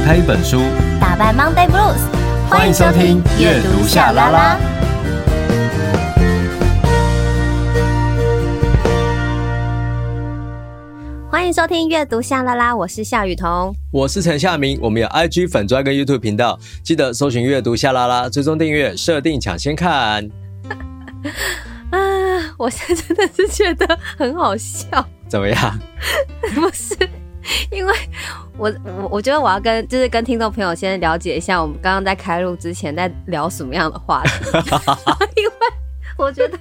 打开一本书，打败 Monday Blues。欢迎收听阅读夏拉拉。欢迎收听阅读夏拉拉，我是夏雨桐，我是陈夏明。我们有 IG 粉专跟 YouTube 频道，记得搜寻阅读夏拉拉，追踪订阅，设定抢先看。啊，我现在真的是觉得很好笑。怎么样？不是，因为我我我觉得我要跟就是跟听众朋友先了解一下，我们刚刚在开录之前在聊什么样的话题，因为我觉得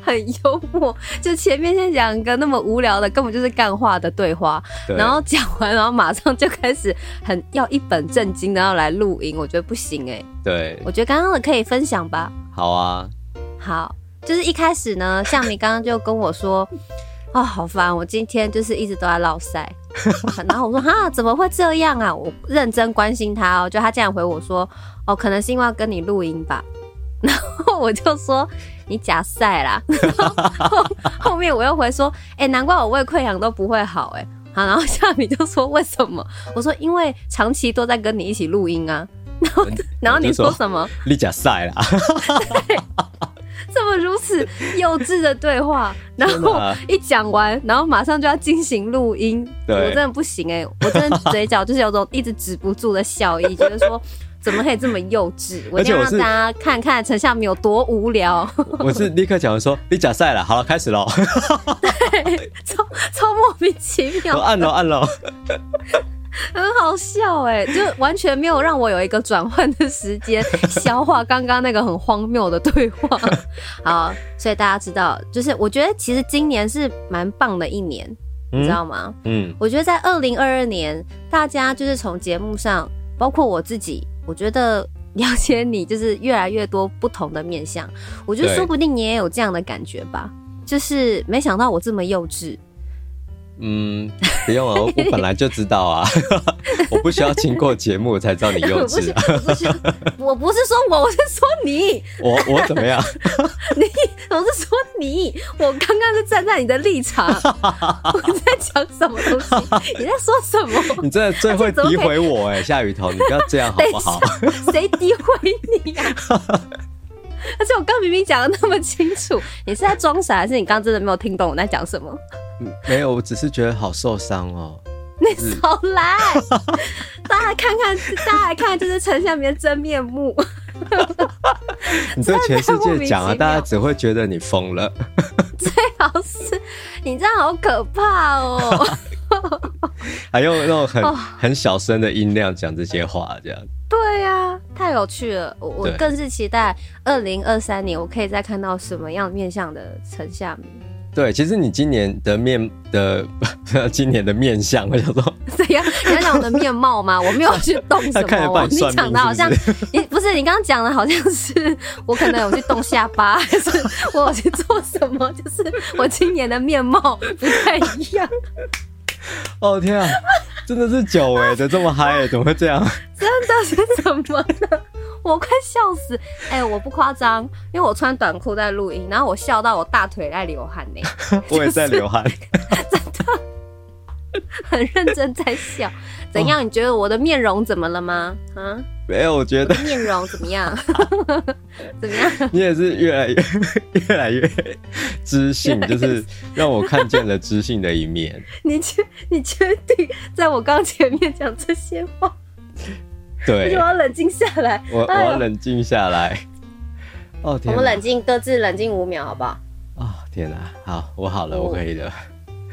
很幽默。就前面先讲一个那么无聊的，根本就是干话的对话，对然后讲完，然后马上就开始很要一本正经的要来录音，我觉得不行哎、欸。对，我觉得刚刚的可以分享吧。好啊，好，就是一开始呢，像你刚刚就跟我说。哦，好烦！我今天就是一直都在落赛，然后我说哈，怎么会这样啊？我认真关心他哦，就他竟然回我说，哦，可能是因为要跟你录音吧。然后我就说你假赛啦。然后，后面我又回说，哎、欸，难怪我胃溃疡都不会好哎。好，然后夏米就说为什么？我说因为长期都在跟你一起录音啊。然后，然后你说什么？你假赛啦。怎么如此幼稚的对话，然后一讲完，然后马上就要进行录音，对我真的不行哎、欸！我真的嘴角就是有种一直止不住的笑意，觉得说怎么可以这么幼稚？我一定要让大家看看陈夏明有多无聊。我是立刻讲说你假赛了，好了，开始喽！对，超超莫名其妙，我 按了按了。很好笑哎，就完全没有让我有一个转换的时间消化刚刚那个很荒谬的对话。好，所以大家知道，就是我觉得其实今年是蛮棒的一年，嗯、你知道吗？嗯，我觉得在二零二二年，大家就是从节目上，包括我自己，我觉得了解你就是越来越多不同的面相。我觉得说不定你也有这样的感觉吧，就是没想到我这么幼稚。嗯，不用啊，我本来就知道啊，我不需要经过节目才知道你幼稚 啊。我不是，我不是说我，我是说你。我我怎么样？你，我是说你。我刚刚是站在你的立场，我在讲什么东西？你在说什么？你真的最会诋毁我哎，夏雨桐，你不要这样好不好？谁诋毁你呀？而且我刚明明讲的那么清楚，你是在装傻，还是你刚真的没有听懂我在讲什么？没有，我只是觉得好受伤哦。你少来，大家看看，大家来看看，这是陈夏明的真面目。你对全世界讲啊，大家只会觉得你疯了。最好是你这样好可怕哦。还用那种很很小声的音量讲这些话，这样。对呀、啊，太有趣了。我我更是期待二零二三年，我可以再看到什么样面向的陈夏民。对，其实你今年的面的，今年的面相，我想说，怎样？你要讲我的面貌吗？我没有去动什么，你讲的好像你不是你刚刚讲的好像是我可能有去动下巴，还是我有去做什么？就是我今年的面貌不太一样。哦天啊，真的是久违的这么嗨，怎么会这样？真的是怎么了？我快笑死！哎、欸，我不夸张，因为我穿短裤在录音，然后我笑到我大腿在流汗呢。我也在流汗，真的，很认真在笑。怎样？你觉得我的面容怎么了吗？啊？没有，我觉得面容怎么样？怎么样？你也是越来越越来越知性，就是让我看见了知性的一面。你确你确定在我刚前面讲这些话？对，我要冷静下来。我我要冷静下来。哦天，我们冷静，各自冷静五秒，好不好？哦天哪，好，我好了，我可以了。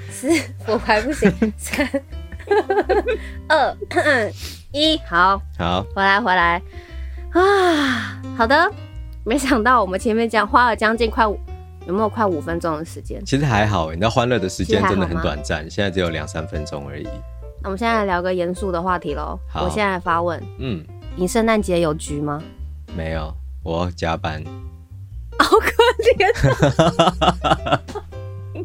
四，我还不行。三、二、一，好，好，回来，回来。啊，好的。没想到我们前面讲花了将近快五，有没有快五分钟的时间？其实还好，你知道欢乐的时间真的很短暂，现在只有两三分钟而已。我们现在来聊个严肃的话题喽。好，我现在来发问。嗯，你圣诞节有局吗？没有，我要加班。好可怜。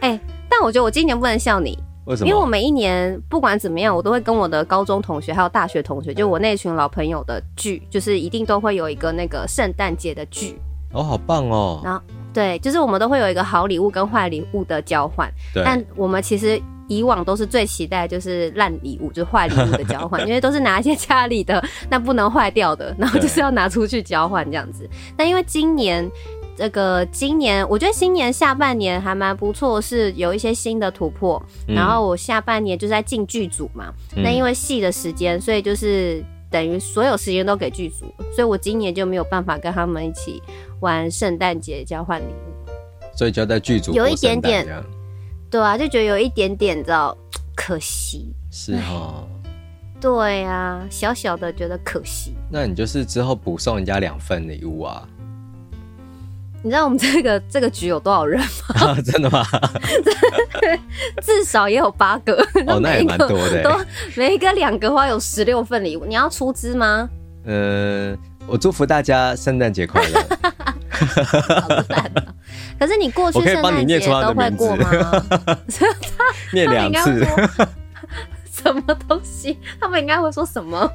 哎、欸，但我觉得我今年不能笑你。为什么？因为我每一年不管怎么样，我都会跟我的高中同学还有大学同学，就我那群老朋友的聚，就是一定都会有一个那个圣诞节的聚。哦，好棒哦。然后，对，就是我们都会有一个好礼物跟坏礼物的交换。对。但我们其实。以往都是最期待就是烂礼物，就是坏礼物的交换，因为都是拿一些家里的 那不能坏掉的，然后就是要拿出去交换这样子。但因为今年这个今年，我觉得新年下半年还蛮不错，是有一些新的突破。然后我下半年就是在进剧组嘛，那因为戏的时间，所以就是。等于所有时间都给剧组，所以我今年就没有办法跟他们一起玩圣诞节交换礼物，所以就在剧组有一点点，对啊，就觉得有一点点，你知道，可惜是哈，对啊，小小的觉得可惜。那你就是之后补送人家两份礼物啊。你知道我们这个这个局有多少人吗？啊、真的吗？至少也有八个。哦，那也蛮多的。都每一个两个话有十六份礼物，你要出资吗？嗯，我祝福大家圣诞节快乐。好烂啊！可是你过去圣诞节都会过吗？念两次。什么东西？他们应该会说什么？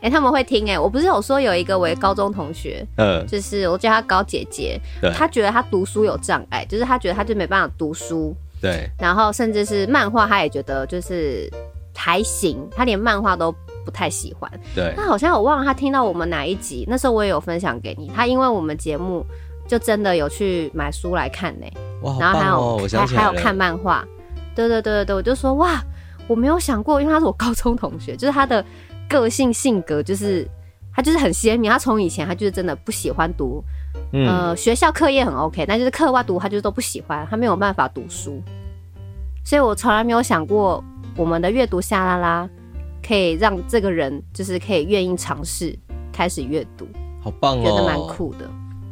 哎、欸，他们会听哎、欸！我不是有说有一个我高中同学，嗯，就是我叫他高姐姐，对，他觉得他读书有障碍，就是他觉得他就没办法读书，对，然后甚至是漫画，他也觉得就是还行，他连漫画都不太喜欢，对。那好像我忘了他听到我们哪一集，那时候我也有分享给你，他因为我们节目就真的有去买书来看呢、欸，哇，然后还有还还有看漫画，对对对对对，我就说哇。我没有想过，因为他是我高中同学，就是他的个性性格，就是他就是很鲜明。他从以前他就是真的不喜欢读，嗯、呃，学校课业很 OK，但就是课外读他就是都不喜欢，他没有办法读书。所以我从来没有想过，我们的阅读下拉拉可以让这个人就是可以愿意尝试开始阅读，好棒哦，觉得蛮酷的。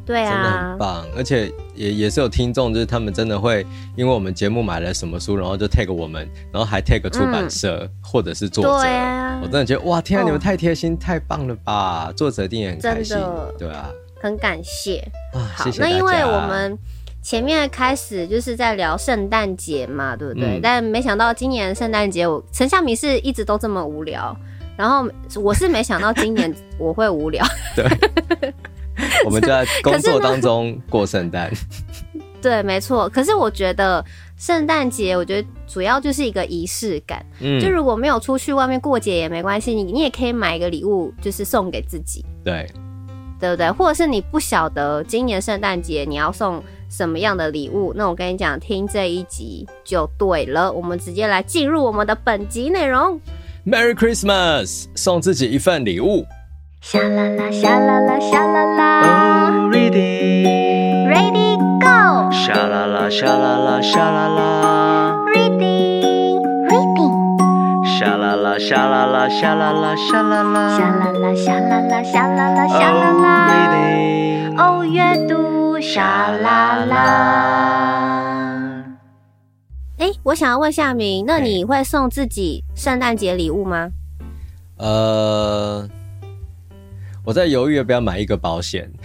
对啊，真的很棒，而且也也是有听众，就是他们真的会因为我们节目买了什么书，然后就 tag 我们，然后还 tag 出版社、嗯、或者是作者。对啊，我真的觉得哇，天啊，你们太贴心、哦，太棒了吧！作者一定也很开心，对啊，很感谢啊，好，谢。那因为我们前面开始就是在聊圣诞节嘛，对不对？嗯、但没想到今年圣诞节，我陈夏明是一直都这么无聊，然后我是没想到今年我会无聊。对。我们就在工作当中过圣诞，对，没错。可是我觉得圣诞节，我觉得主要就是一个仪式感。嗯，就如果没有出去外面过节也没关系，你你也可以买一个礼物，就是送给自己。对，对不对？或者是你不晓得今年圣诞节你要送什么样的礼物，那我跟你讲，听这一集就对了。我们直接来进入我们的本集内容。Merry Christmas，送自己一份礼物。沙啦啦，沙啦啦，沙啦啦。Oh, ready, ready, go。沙啦啦，沙啦啦，沙啦啦。啦啦，沙啦啦，沙啦啦，沙啦啦。沙啦啦，沙啦啦，沙啦啦，沙啦啦。Oh, reading。哦，阅读沙啦啦。哎，我想要问夏明，那你会送自己圣诞节礼物吗？呃。我在犹豫要不要买一个保险。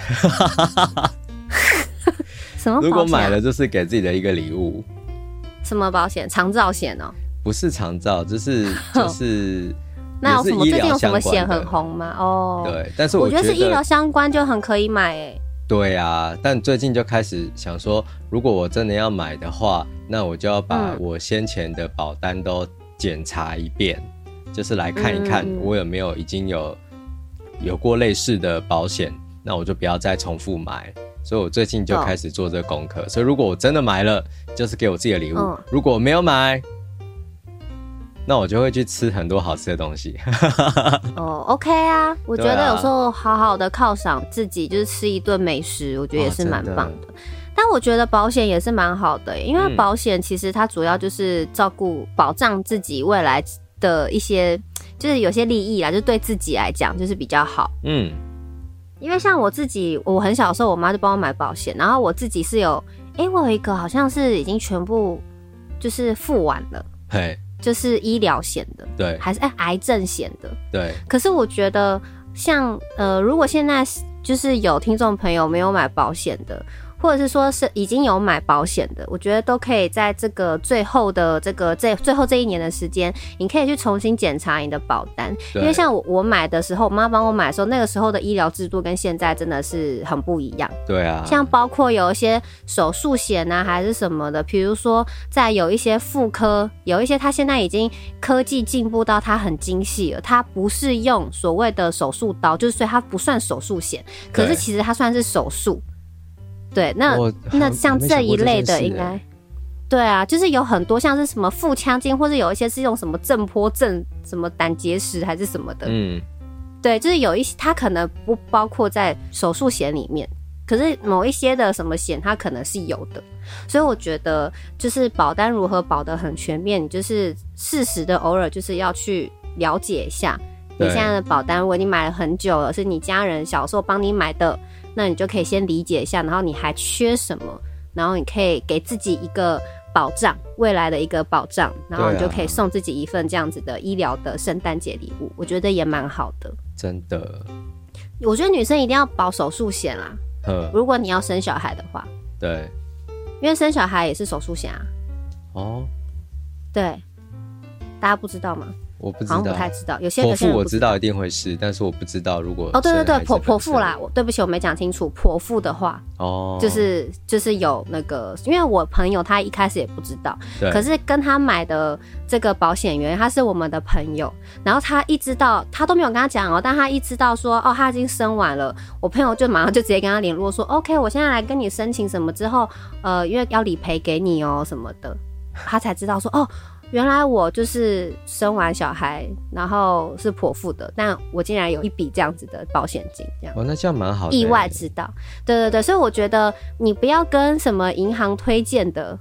什么保险啊？如果买了，就是给自己的一个礼物。什么保险？长照险哦？不是长照，就是 就是。那有什么？最近有什么险很红吗？哦，对，但是我觉得，我觉得是医疗相关就很可以买诶。对啊，但最近就开始想说，如果我真的要买的话，那我就要把我先前的保单都检查一遍，嗯，就是来看一看我有没有已经有。有过类似的保险，那我就不要再重复买。所以我最近就开始做这个功课。Oh. 所以如果我真的买了，就是给我自己的礼物；oh. 如果没有买，那我就会去吃很多好吃的东西。哦、oh,，OK 啊，我觉得有时候好好的犒赏自己，就是吃一顿美食，我觉得也是蛮棒的。Oh, 但我觉得保险也是蛮好的，因为保险其实它主要就是照顾、保障自己未来的一些。就是有些利益啦，就对自己来讲就是比较好。嗯，因为像我自己，我很小的时候，我妈就帮我买保险，然后我自己是有，哎、欸，我有一个好像是已经全部就是付完了，嘿，就是医疗险的，对，还是哎、欸、癌症险的，对。可是我觉得像呃，如果现在就是有听众朋友没有买保险的，或者是说是已经有买保险的，我觉得都可以在这个最后的这个这最后这一年的时间，你可以去重新检查你的保单，因为像我我买的时候，我妈帮我买的时候，那个时候的医疗制度跟现在真的是很不一样。对啊，像包括有一些手术险啊，还是什么的，比如说在有一些妇科，有一些它现在已经科技进步到它很精细了，它不是用所谓的手术刀，就是所以它不算手术险，可是其实它算是手术。对，那那像这一类的应该，对啊，就是有很多像是什么腹腔镜，或者有一些是用什么震波震什么胆结石还是什么的，嗯，对，就是有一些它可能不包括在手术险里面，可是某一些的什么险它可能是有的，所以我觉得就是保单如何保得很全面，你就是适时的偶尔就是要去了解一下。你现在的保单，如果你买了很久了，是你家人小时候帮你买的。那你就可以先理解一下，然后你还缺什么，然后你可以给自己一个保障，未来的一个保障，然后你就可以送自己一份这样子的医疗的圣诞节礼物，我觉得也蛮好的。真的，我觉得女生一定要保手术险啦。如果你要生小孩的话，对，因为生小孩也是手术险啊。哦，对，大家不知道吗？我不知道，好像不太知道。有些剖腹我知道一定会是，但是我不知道如果哦，对对对，剖剖腹啦，我对不起，我没讲清楚。剖腹的话，哦，就是就是有那个，因为我朋友他一开始也不知道，对，可是跟他买的这个保险员他是我们的朋友，然后他一知道他都没有跟他讲哦，但他一知道说哦他已经生完了，我朋友就马上就直接跟他联络说，OK，我现在来跟你申请什么之后，呃，因为要理赔给你哦什么的，他才知道说哦。原来我就是生完小孩，然后是剖腹的，但我竟然有一笔这样子的保险金，这样哦，那这样蛮好的。意外知道，对对对，所以我觉得你不要跟什么银行推荐的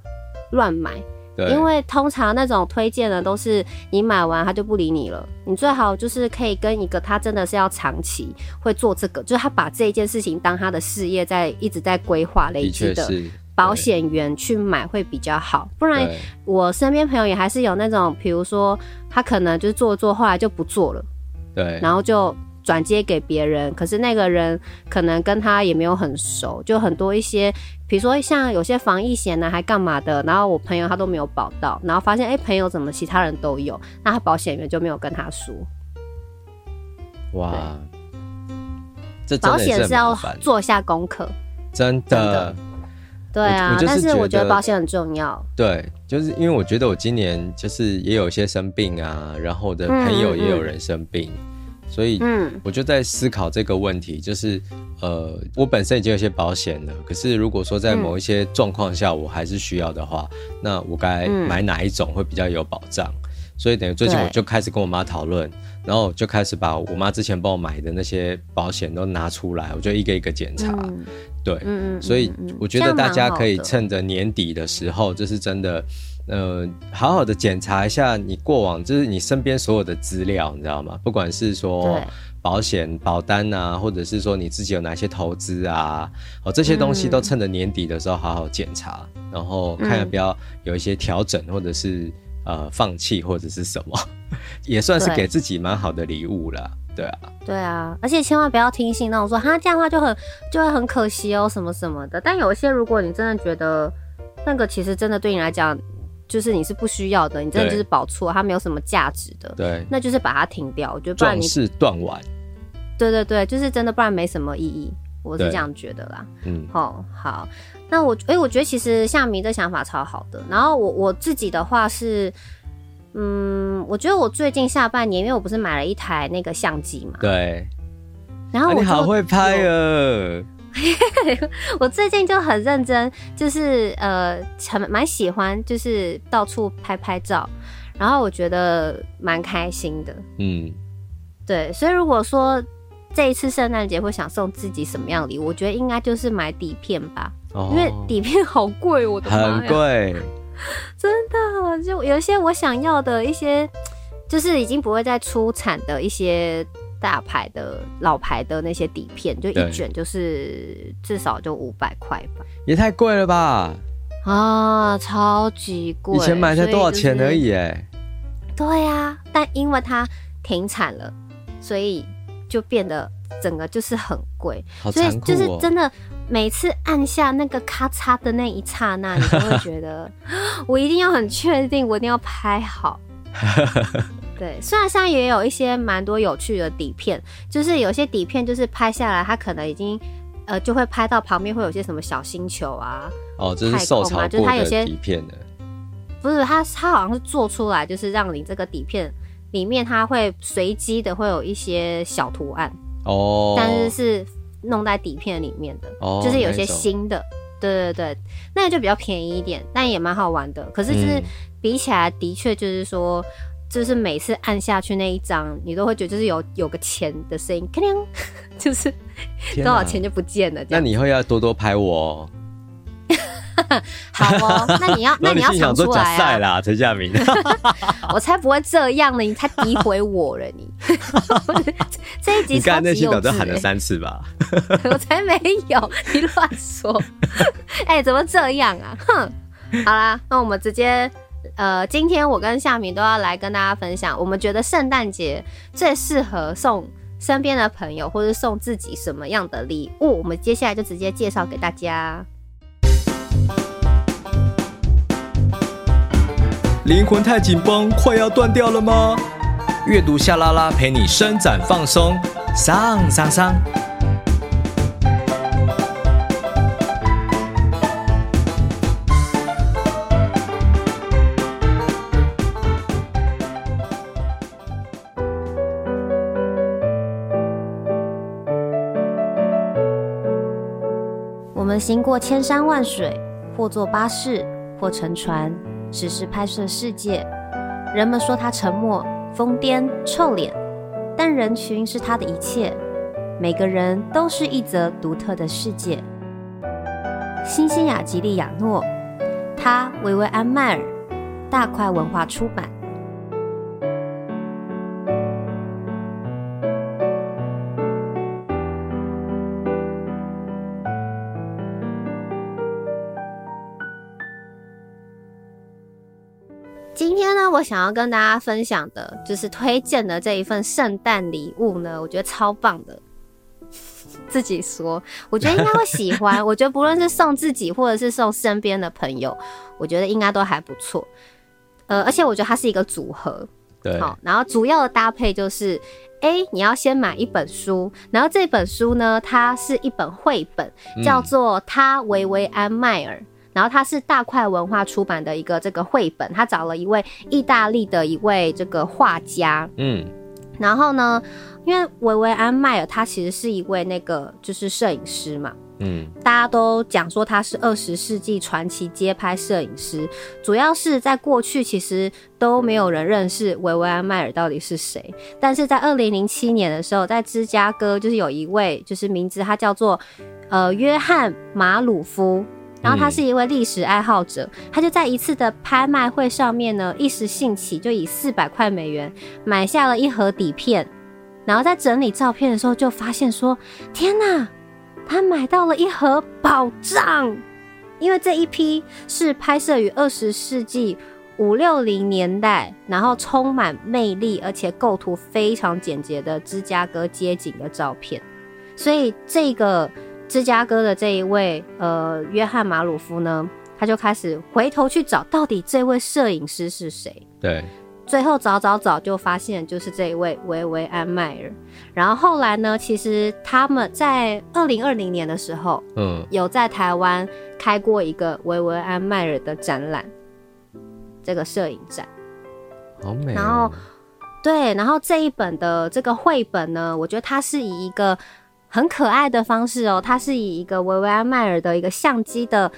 乱买，对，因为通常那种推荐的都是你买完他就不理你了。你最好就是可以跟一个他真的是要长期会做这个，就是他把这一件事情当他的事业在一直在规划累积的。保险员去买会比较好，不然我身边朋友也还是有那种，比如说他可能就是做做，后来就不做了，对，然后就转接给别人，可是那个人可能跟他也没有很熟，就很多一些，比如说像有些防疫险呢，还干嘛的，然后我朋友他都没有保到，然后发现哎、欸，朋友怎么其他人都有，那他保险员就没有跟他说，哇，这保险是要做一下功课，真的。真的对啊，但是我觉得保险很重要。对，就是因为我觉得我今年就是也有一些生病啊，然后我的朋友也有人生病，嗯嗯，所以我就在思考这个问题，就是呃，我本身已经有些保险了，可是如果说在某一些状况下我还是需要的话，嗯、那我该买哪一种会比较有保障？所以等于最近我就开始跟我妈讨论，然后就开始把我妈之前帮我买的那些保险都拿出来，我就一个一个检查。嗯。对，嗯，所以我觉得大家可以趁着年底的时候，就是真的，呃，好好的检查一下你过往，就是你身边所有的资料，你知道吗？不管是说保险、保单啊，或者是说你自己有哪些投资啊，哦，这些东西都趁着年底的时候好好检查，然后看要不要有一些调整，或者是呃放弃或者是什么，也算是给自己蛮好的礼物了。对啊，对啊，而且千万不要听信那种说哈这样的话就很就会很可惜哦什么什么的。但有一些，如果你真的觉得那个其实真的对你来讲，就是你是不需要的，你真的就是保错，它没有什么价值的，对，那就是把它停掉。我觉得不然你是断腕。对对对，就是真的，不然没什么意义。我是这样觉得啦。嗯，好，好，那我哎、欸，我觉得其实夏明的想法超好的。然后我我自己的话是。嗯，我觉得我最近下半年，因为我不是买了一台那个相机嘛，对。然后我、啊、你好会拍啊！我最近就很认真，就是呃，很蛮喜欢，就是到处拍拍照，然后我觉得蛮开心的。嗯，对。所以如果说这一次圣诞节会想送自己什么样礼物，我觉得应该就是买底片吧，哦、因为底片好贵，我的很贵。真的，就有一些我想要的一些，就是已经不会再出产的一些大牌的老牌的那些底片，就一卷就是至少就五百块吧，也太贵了吧？啊，超级贵！以前买才多少钱而已哎。对呀，但因为它停产了，所以就变得整个就是很贵。所以就是真的。每次按下那个咔嚓的那一刹那，你都会觉得 我一定要很确定，我一定要拍好。对，虽然现在也有一些蛮多有趣的底片，就是有些底片就是拍下来，它可能已经呃就会拍到旁边会有些什么小星球啊，哦，这是受潮过的底片的，不是它它好像是做出来就是让你这个底片里面它会随机的会有一些小图案哦，但是是弄在底片里面的，哦，就是有些新的，对对对，那个就比较便宜一点，但也蛮好玩的，可是就是比起来的确就是说。就是每次按下去那一张，你都会觉得就是有有个钱的声音，咔亮，就是多少钱就不见了。那你以后要多多拍我哦。好哦，那你要 那你要想出来啊！啦，陈夏明，我才不会这样呢，你才诋毁我了你。这一集你刚才那些表都喊了三次吧？我才没有，你乱说。哎、欸，怎么这样啊？哼，好啦，那我们直接。呃，今天我跟夏明都要来跟大家分享，我们觉得圣诞节最适合送身边的朋友，或是送自己什么样的礼物。我们接下来就直接介绍给大家。灵魂太紧绷，快要断掉了吗？阅读夏拉拉陪你伸展放松，上上上。我们行过千山万水，或坐巴士，或乘船，只是拍摄世界。人们说他沉默、疯癫、臭脸，但人群是他的一切。每个人都是一则独特的世界。新西亚吉利亚诺，他维维安迈尔，大块文化出版。我想要跟大家分享的，就是推荐的这一份圣诞礼物呢，我觉得超棒的。自己说，我觉得应该会喜欢。我觉得不论是送自己，或者是送身边的朋友，我觉得应该都还不错。呃，而且我觉得它是一个组合，对，好。然后主要的搭配就是，哎，你要先买一本书，然后这本书呢，它是一本绘本，叫做《他维维安迈尔》。然后它是大块文化出版的一个这个绘本，他找了一位意大利的一位这个画家，嗯，然后呢，因为维维安迈尔他其实是一位那个就是摄影师嘛，嗯，大家都讲说他是二十世纪传奇街拍摄影师，主要是在过去其实都没有人认识维维安迈尔到底是谁，但是在二零零七年的时候，在芝加哥就是有一位就是名字他叫做呃约翰马鲁夫。然后他是一位历史爱好者，他就在一次的拍卖会上面呢，一时兴起，就以四百块美元买下了一盒底片。然后在整理照片的时候，就发现说：“天哪，他买到了一盒宝藏！因为这一批是拍摄于二十世纪五六零年代，然后充满魅力，而且构图非常简洁的芝加哥街景的照片。所以这个。”芝加哥的这一位呃约翰马鲁夫呢，他就开始回头去找，到底这位摄影师是谁？对，最后找找找就发现就是这一位维维安迈尔。然后后来呢，其实他们在二零二零年的时候，嗯，有在台湾开过一个维维安迈尔的展览，这个摄影展，好美哦。然后对，然后这一本的这个绘本呢，我觉得它是以一个。很可爱的方式哦，它是以一个维维安迈尔的一个相机的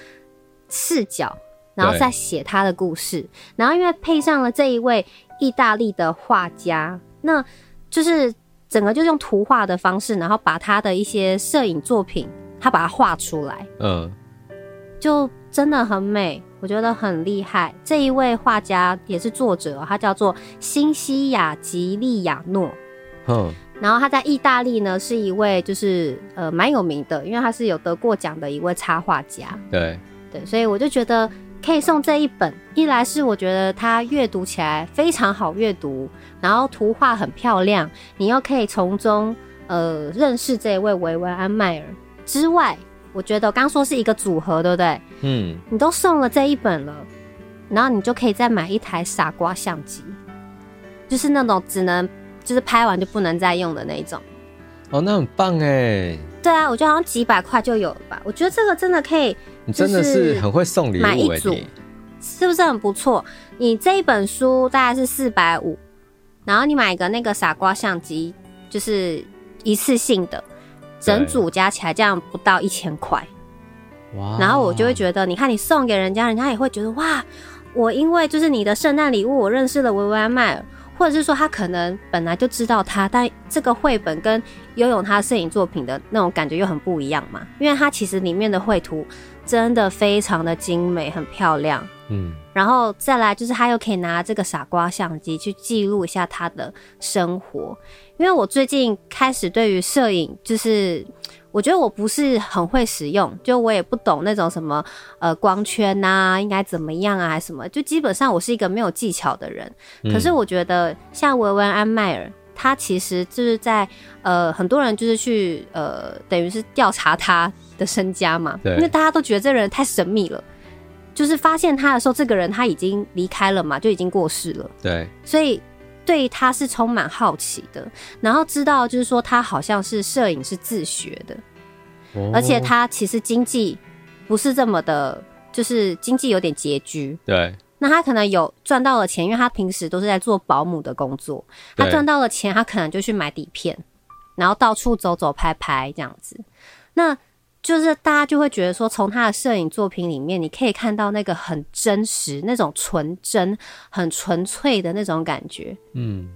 视角，然后再写他的故事，然后因为配上了这一位意大利的画家，那就是整个就用图画的方式，然后把他的一些摄影作品，他把它画出来，嗯，就真的很美，我觉得很厉害。这一位画家也是作者，他叫做新西亚吉利亚诺，嗯。然后他在意大利呢，是一位就是呃蛮有名的，因为他是有得过奖的一位插画家。对对，所以我就觉得可以送这一本，一来是我觉得它阅读起来非常好阅读，然后图画很漂亮，你又可以从中呃认识这一位维维安迈尔之外，我觉得我刚说是一个组合，对不对？嗯，你都送了这一本了，然后你就可以再买一台傻瓜相机，就是那种只能就是拍完就不能再用的那一种。哦，那很棒哎。对啊，我觉得好像几百块就有了吧。我觉得这个真的可以，你真的是很会送礼物，买一组，是不是很不错？你这一本书大概是四百五，然后你买一个那个傻瓜相机，就是一次性的，整组加起来这样不到一千块。哇！然后我就会觉得，你看你送给人家，人家也会觉得哇，我因为就是你的圣诞礼物，我认识了维维安迈尔。或者是说他可能本来就知道他，但这个绘本跟游泳他摄影作品的那种感觉又很不一样嘛，因为他其实里面的绘图真的非常的精美，很漂亮。嗯，然后再来就是他又可以拿这个傻瓜相机去记录一下他的生活，因为我最近开始对于摄影就是。我觉得我不是很会使用，就我也不懂那种什么呃光圈呐、啊，应该怎么样啊，还是什么，就基本上我是一个没有技巧的人。嗯、可是我觉得像维维安迈尔，他其实就是在呃很多人就是去呃等于是调查他的身家嘛，对，因为大家都觉得这个人太神秘了，就是发现他的时候，这个人他已经离开了嘛，就已经过世了，对，所以。对他是充满好奇的，然后知道就是说他好像是摄影是自学的，哦、而且他其实经济不是这么的，就是经济有点拮据。对，那他可能有赚到了钱，因为他平时都是在做保姆的工作，他赚到了钱，他可能就去买底片，然后到处走走拍拍这样子。那就是大家就会觉得说，从他的摄影作品里面，你可以看到那个很真实、那种纯真、很纯粹的那种感觉。嗯，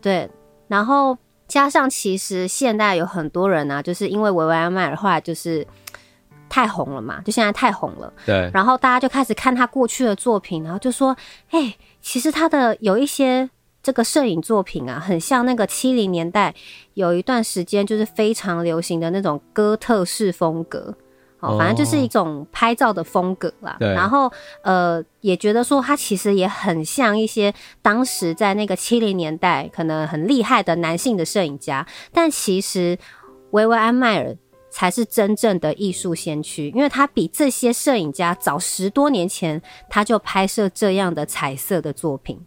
对。然后加上，其实现代有很多人啊，就是因为维维安迈尔后来就是太红了嘛，就现在太红了。对。然后大家就开始看他过去的作品，然后就说：“哎，其实他的有一些。”这个摄影作品啊，很像那个七零年代有一段时间就是非常流行的那种哥特式风格，哦，反正就是一种拍照的风格啦。对。然后呃，也觉得说他其实也很像一些当时在那个七零年代可能很厉害的男性的摄影家，但其实维维安迈尔才是真正的艺术先驱，因为他比这些摄影家早十多年前他就拍摄这样的彩色的作品。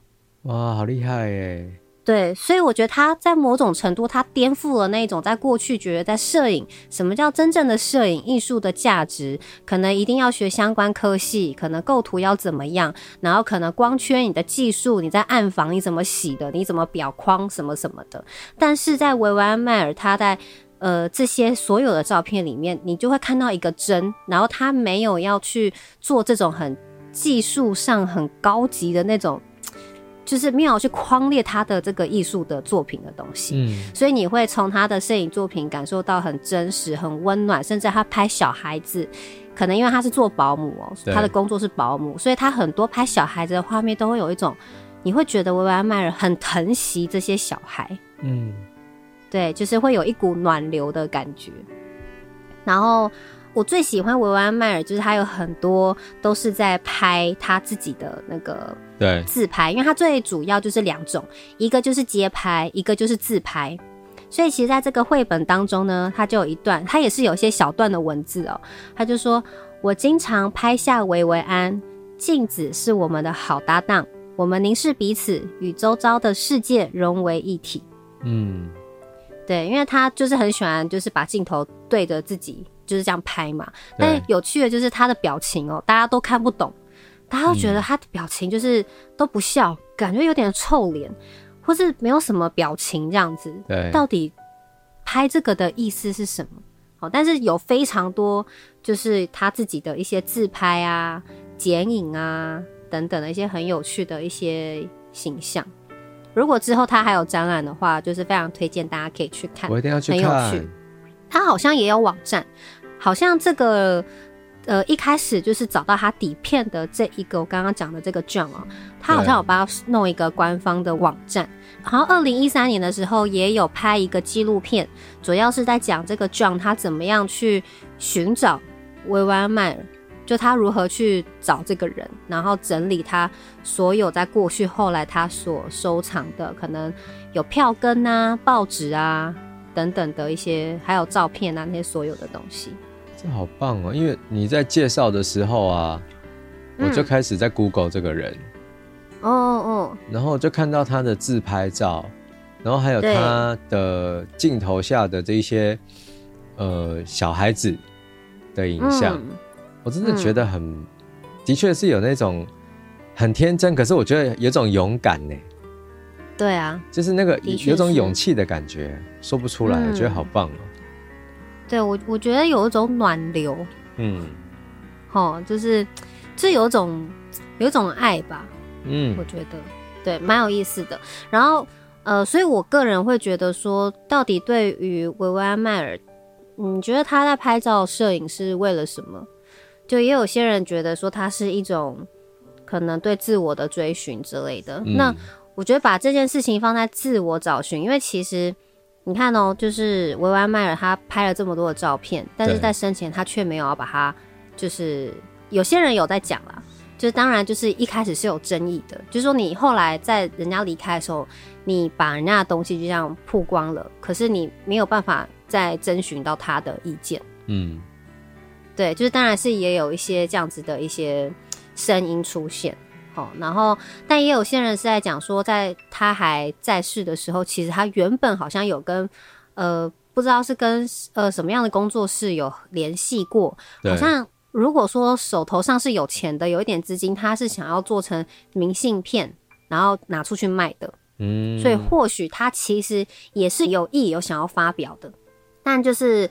哇，好厉害耶！对，所以我觉得他在某种程度，他颠覆了那种在过去觉得在摄影什么叫真正的摄影艺术的价值，可能一定要学相关科系，可能构图要怎么样，然后可能光圈你的技术，你在暗房你怎么洗的，你怎么裱框什么什么的。但是在维维安迈尔他在呃这些所有的照片里面，你就会看到一个真，然后他没有要去做这种很技术上很高级的那种。就是没有去框列他的这个艺术的作品的东西，嗯，所以你会从他的摄影作品感受到很真实、很温暖，甚至他拍小孩子，可能因为他是做保姆哦，他的工作是保姆，所以他很多拍小孩子的画面都会有一种，你会觉得维维安迈尔很疼惜这些小孩，嗯，对，就是会有一股暖流的感觉，然后。我最喜欢维维安迈尔，就是他有很多都是在拍他自己的那个对自拍，因为它最主要就是两种，一个就是街拍，一个就是自拍。所以其实在这个绘本当中呢，它就有一段，它也是有一些小段的文字哦。他就说：“我经常拍下维维安，镜子是我们的好搭档，我们凝视彼此，与周遭的世界融为一体。”嗯，对，因为他就是很喜欢，就是把镜头对着自己。就是这样拍嘛，但有趣的就是他的表情哦、喔，大家都看不懂，大家都觉得他的表情就是都不笑，嗯、感觉有点臭脸，或是没有什么表情这样子。对，到底拍这个的意思是什么？好，但是有非常多就是他自己的一些自拍啊、剪影啊等等的一些很有趣的一些形象。如果之后他还有展览的话，就是非常推荐大家可以去看，我一定要去看，很有趣。他好像也有网站。好像这个，呃，一开始就是找到他底片的这一个，我刚刚讲的这个 John 哦，他好像有帮他弄一个官方的网站。然后二零一三年的时候也有拍一个纪录片，主要是在讲这个 John 他怎么样去寻找维维安迈尔，就他如何去找这个人，然后整理他所有在过去后来他所收藏的，可能有票根啊、报纸啊。等等的一些，还有照片啊，那些所有的东西。这好棒哦！因为你在介绍的时候啊，我就开始在 Google 这个人，哦哦，然后就看到他的自拍照，然后还有他的镜头下的这一些呃小孩子的影像，嗯、我真的觉得很，嗯、的确是有那种很天真，可是我觉得有种勇敢呢。对啊，就是那个有种勇气的感觉，说不出来，我觉得好棒哦。对我，我觉得有一种暖流，嗯，哦，就是就有一种有一种爱吧，嗯，我觉得对，蛮有意思的。然后呃，所以我个人会觉得说，到底对于维维安迈尔，你觉得他在拍照摄影是为了什么？就也有些人觉得说，他是一种可能对自我的追寻之类的。嗯、那我觉得把这件事情放在自我找寻，因为其实。你看哦，就是维维安迈尔他拍了这么多的照片，但是在生前他却没有要把它，就是有些人有在讲啦，就是当然就是一开始是有争议的，就是说你后来在人家离开的时候，你把人家的东西就这样曝光了，可是你没有办法再征询到他的意见，嗯，对，就是当然是也有一些这样子的一些声音出现。然后，但也有些人是在讲说，在他还在世的时候，其实他原本好像有跟，呃，不知道是跟呃什么样的工作室有联系过，好像如果说手头上是有钱的，有一点资金，他是想要做成明信片，然后拿出去卖的，嗯，所以或许他其实也是有意有想要发表的，但就是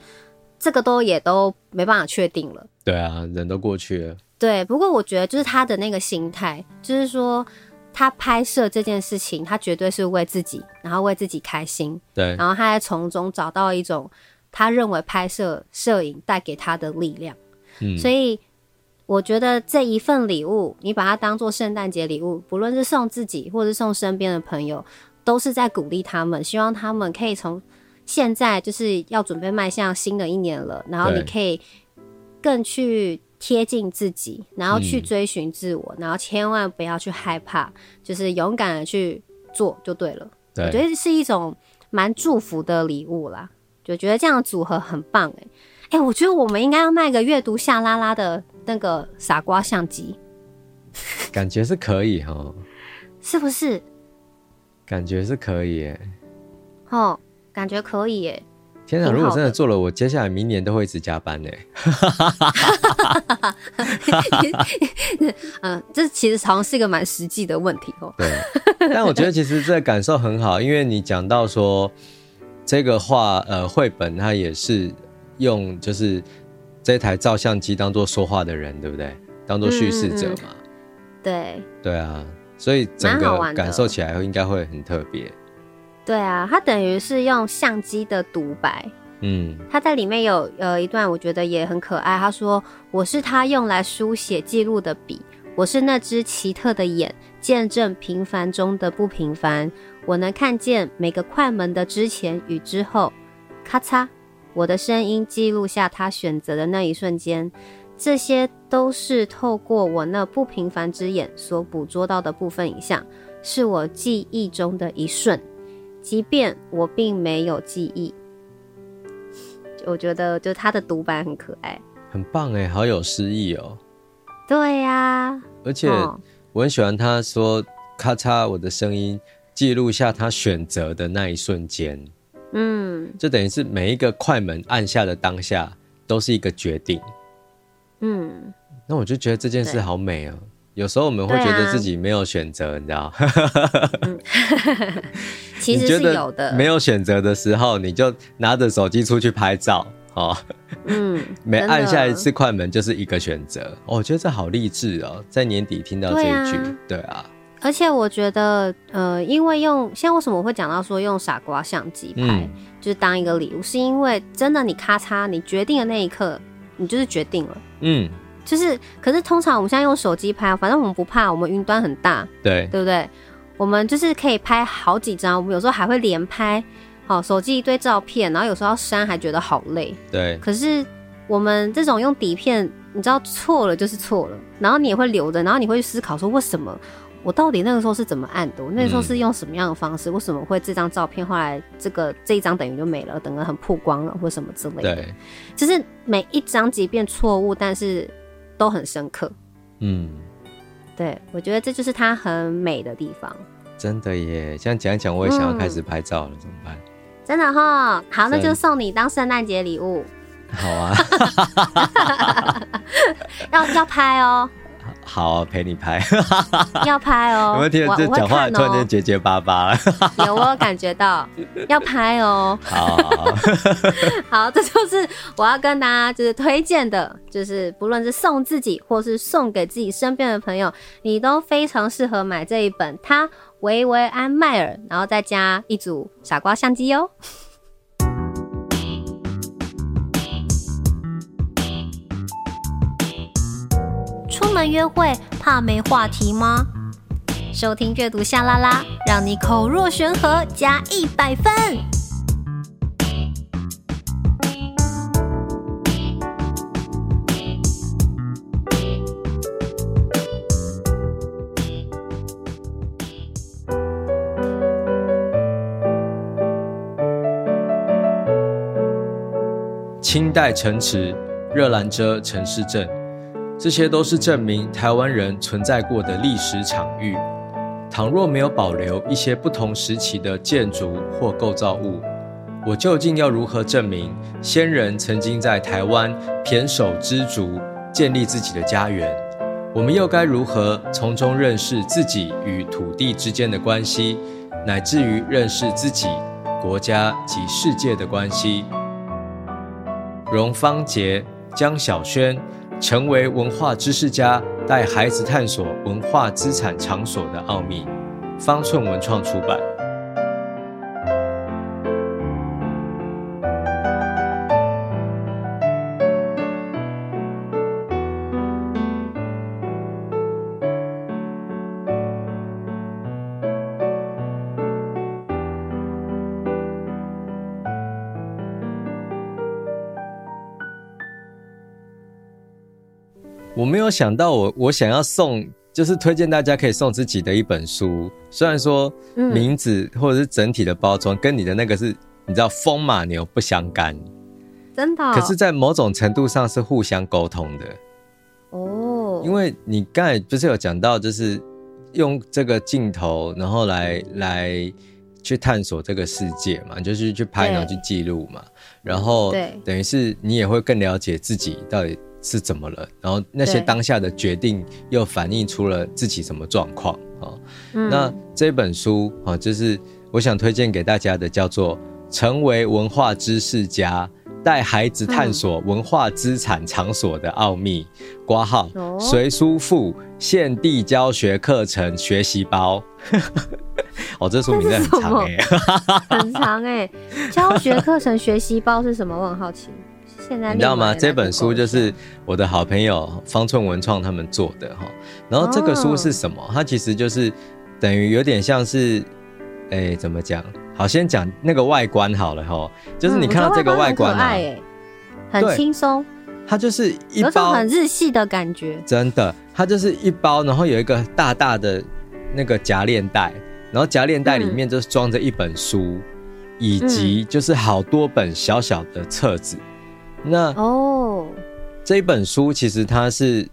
这个都也都没办法确定了。对啊，人都过去了。对，不过我觉得就是他的那个心态，就是说他拍摄这件事情，他绝对是为自己，然后为自己开心。对，然后他在从中找到一种他认为拍摄摄影带给他的力量。嗯，所以我觉得这一份礼物，你把它当做圣诞节礼物，不论是送自己，或是送身边的朋友，都是在鼓励他们，希望他们可以从现在就是要准备迈向新的一年了，然后你可以更去。贴近自己，然后去追寻自我，嗯，然后千万不要去害怕，就是勇敢的去做就对了。对，我觉得是一种蛮祝福的礼物啦，就觉得这样的组合很棒哎哎，我觉得我们应该要卖个阅读夏拉拉的那个傻瓜相机，感觉是可以哈，是不是？感觉是可以哎，哦，感觉可以哎。天哪！如果真的做了，我接下来明年都会一直加班呢。嗯，这其实好像是一个蛮实际的问题哦。对，但我觉得其实这个感受很好，因为你讲到说这个画，呃，绘本它也是用就是这台照相机当做说话的人，对不对？当做叙事者嘛。嗯嗯、对。对啊，所以整个感受起来应该会很特别。对啊，他等于是用相机的独白，嗯，他在里面有呃一段，我觉得也很可爱。他说：“我是他用来书写记录的笔，我是那只奇特的眼，见证平凡中的不平凡。我能看见每个快门的之前与之后，咔嚓，我的声音记录下他选择的那一瞬间。这些都是透过我那不平凡之眼所捕捉到的部分影像，是我记忆中的一瞬。”即便我并没有记忆，我觉得就他的独白很可爱，很棒哎，好有诗意哦。对呀、啊，而且我很喜欢他说：“咔嚓，我的声音记录下他选择的那一瞬间。”嗯，就等于是每一个快门按下的当下都是一个决定。嗯，那我就觉得这件事好美哦。有时候我们会觉得自己没有选择，啊、你知道？嗯、其实是有的。没有选择的时候，你就拿着手机出去拍照哦。嗯，每按下一次快门就是一个选择。哦，我觉得这好励志哦，在年底听到这一句，对啊。而且我觉得，呃，因为用现在为什么我会讲到说用傻瓜相机拍，嗯，就是当一个礼物，是因为真的，你咔嚓，你决定的那一刻，你就是决定了。嗯。就是，可是通常我们现在用手机拍，反正我们不怕，我们云端很大，对，对不对？我们就是可以拍好几张，我们有时候还会连拍，好，手机一堆照片，然后有时候要删，还觉得好累，对。可是我们这种用底片，你知道错了就是错了，然后你也会留着，然后你会去思考说，为什么我到底那个时候是怎么按的？我那个时候是用什么样的方式？为什么会这张照片后来这个这一张等于就没了，等个很曝光了或什么之类的？对，就是每一张即便错误，但是都很深刻。嗯，对，我觉得这就是它很美的地方。真的耶，这样讲一讲，我也想要开始拍照了，嗯、怎么办？真的哈，好，那就送你当圣诞节礼物。好啊，要要拍哦。好、啊，陪你拍。要拍哦。有没有听这讲话突然间结结巴巴了？有，我有感觉到要拍哦。好，好，好，好，这就是我要跟大家就是推荐的，就是不论是送自己或是送给自己身边的朋友，你都非常适合买这一本。他。维维安迈尔，然后再加一组傻瓜相机哦。出门约会怕没话题吗？收听阅读夏拉拉，让你口若悬河加一百分。清代城池、热兰遮城市镇，这些都是证明台湾人存在过的历史场域。倘若没有保留一些不同时期的建筑或构造物，我究竟要如何证明先人曾经在台湾胼手胝足建立自己的家园？我们又该如何从中认识自己与土地之间的关系，乃至于认识自己、国家及世界的关系？荣芳杰、江小轩，成为文化知识家，带孩子探索文化资产场所的奥秘。方寸文创出版。有想到我，我我想要送，就是推荐大家可以送自己的一本书。虽然说名字或者是整体的包装跟你的那个是，你知道风马牛不相干，真的。可是，在某种程度上是互相沟通的哦。因为你刚才不是有讲到，就是用这个镜头，然后来来去探索这个世界嘛，就是去拍，然后去记录嘛，然后对，等于是你也会更了解自己到底。是怎么了？然后那些当下的决定又反映出了自己什么状况啊？那这本书啊，就是我想推荐给大家的，叫做《成为文化知识家：带孩子探索文化资产场所的奥秘》括号随书附现地教学课程学习包。哦，这书名字很长哎、欸，很长哎、欸。教学课程学习包是什么？我很好奇。你知道吗？这本书就是我的好朋友方寸文创他们做的哈。然后这个书是什么？它其实就是等于有点像是，哎，怎么讲？好，先讲那个外观好了哈。就是你看到这个外观啊，很轻松。它就是一包，有种很日系的感觉。真的，它就是一包，然后有一个大大的那个夹链袋，然后夹链袋里面就是装着一本书，以及就是好多本小小的册子。那哦，这一本书其实它是，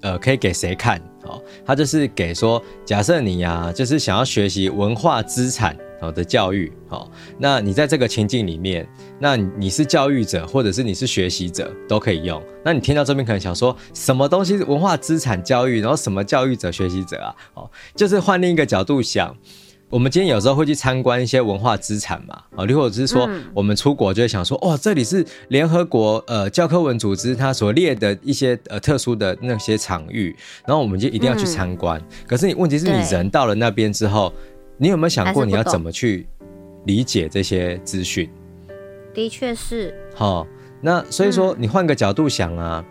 呃，可以给谁看？哦，它就是给说，假设你呀、啊，就是想要学习文化资产好的教育，好，那你在这个情境里面，那你是教育者，或者是你是学习者，都可以用。那你听到这边可能想说，什么东西是文化资产教育，然后什么教育者、学习者啊？哦，就是换另一个角度想。我们今天有时候会去参观一些文化资产嘛，啊，如果是说我们出国就会想说，哦，这里是联合国呃教科文组织它所列的一些呃特殊的那些场域，然后我们就一定要去参观。可是你问题是你人到了那边之后，你有没有想过你要怎么去理解这些资讯？的确是。好，那所以说你换个角度想啊，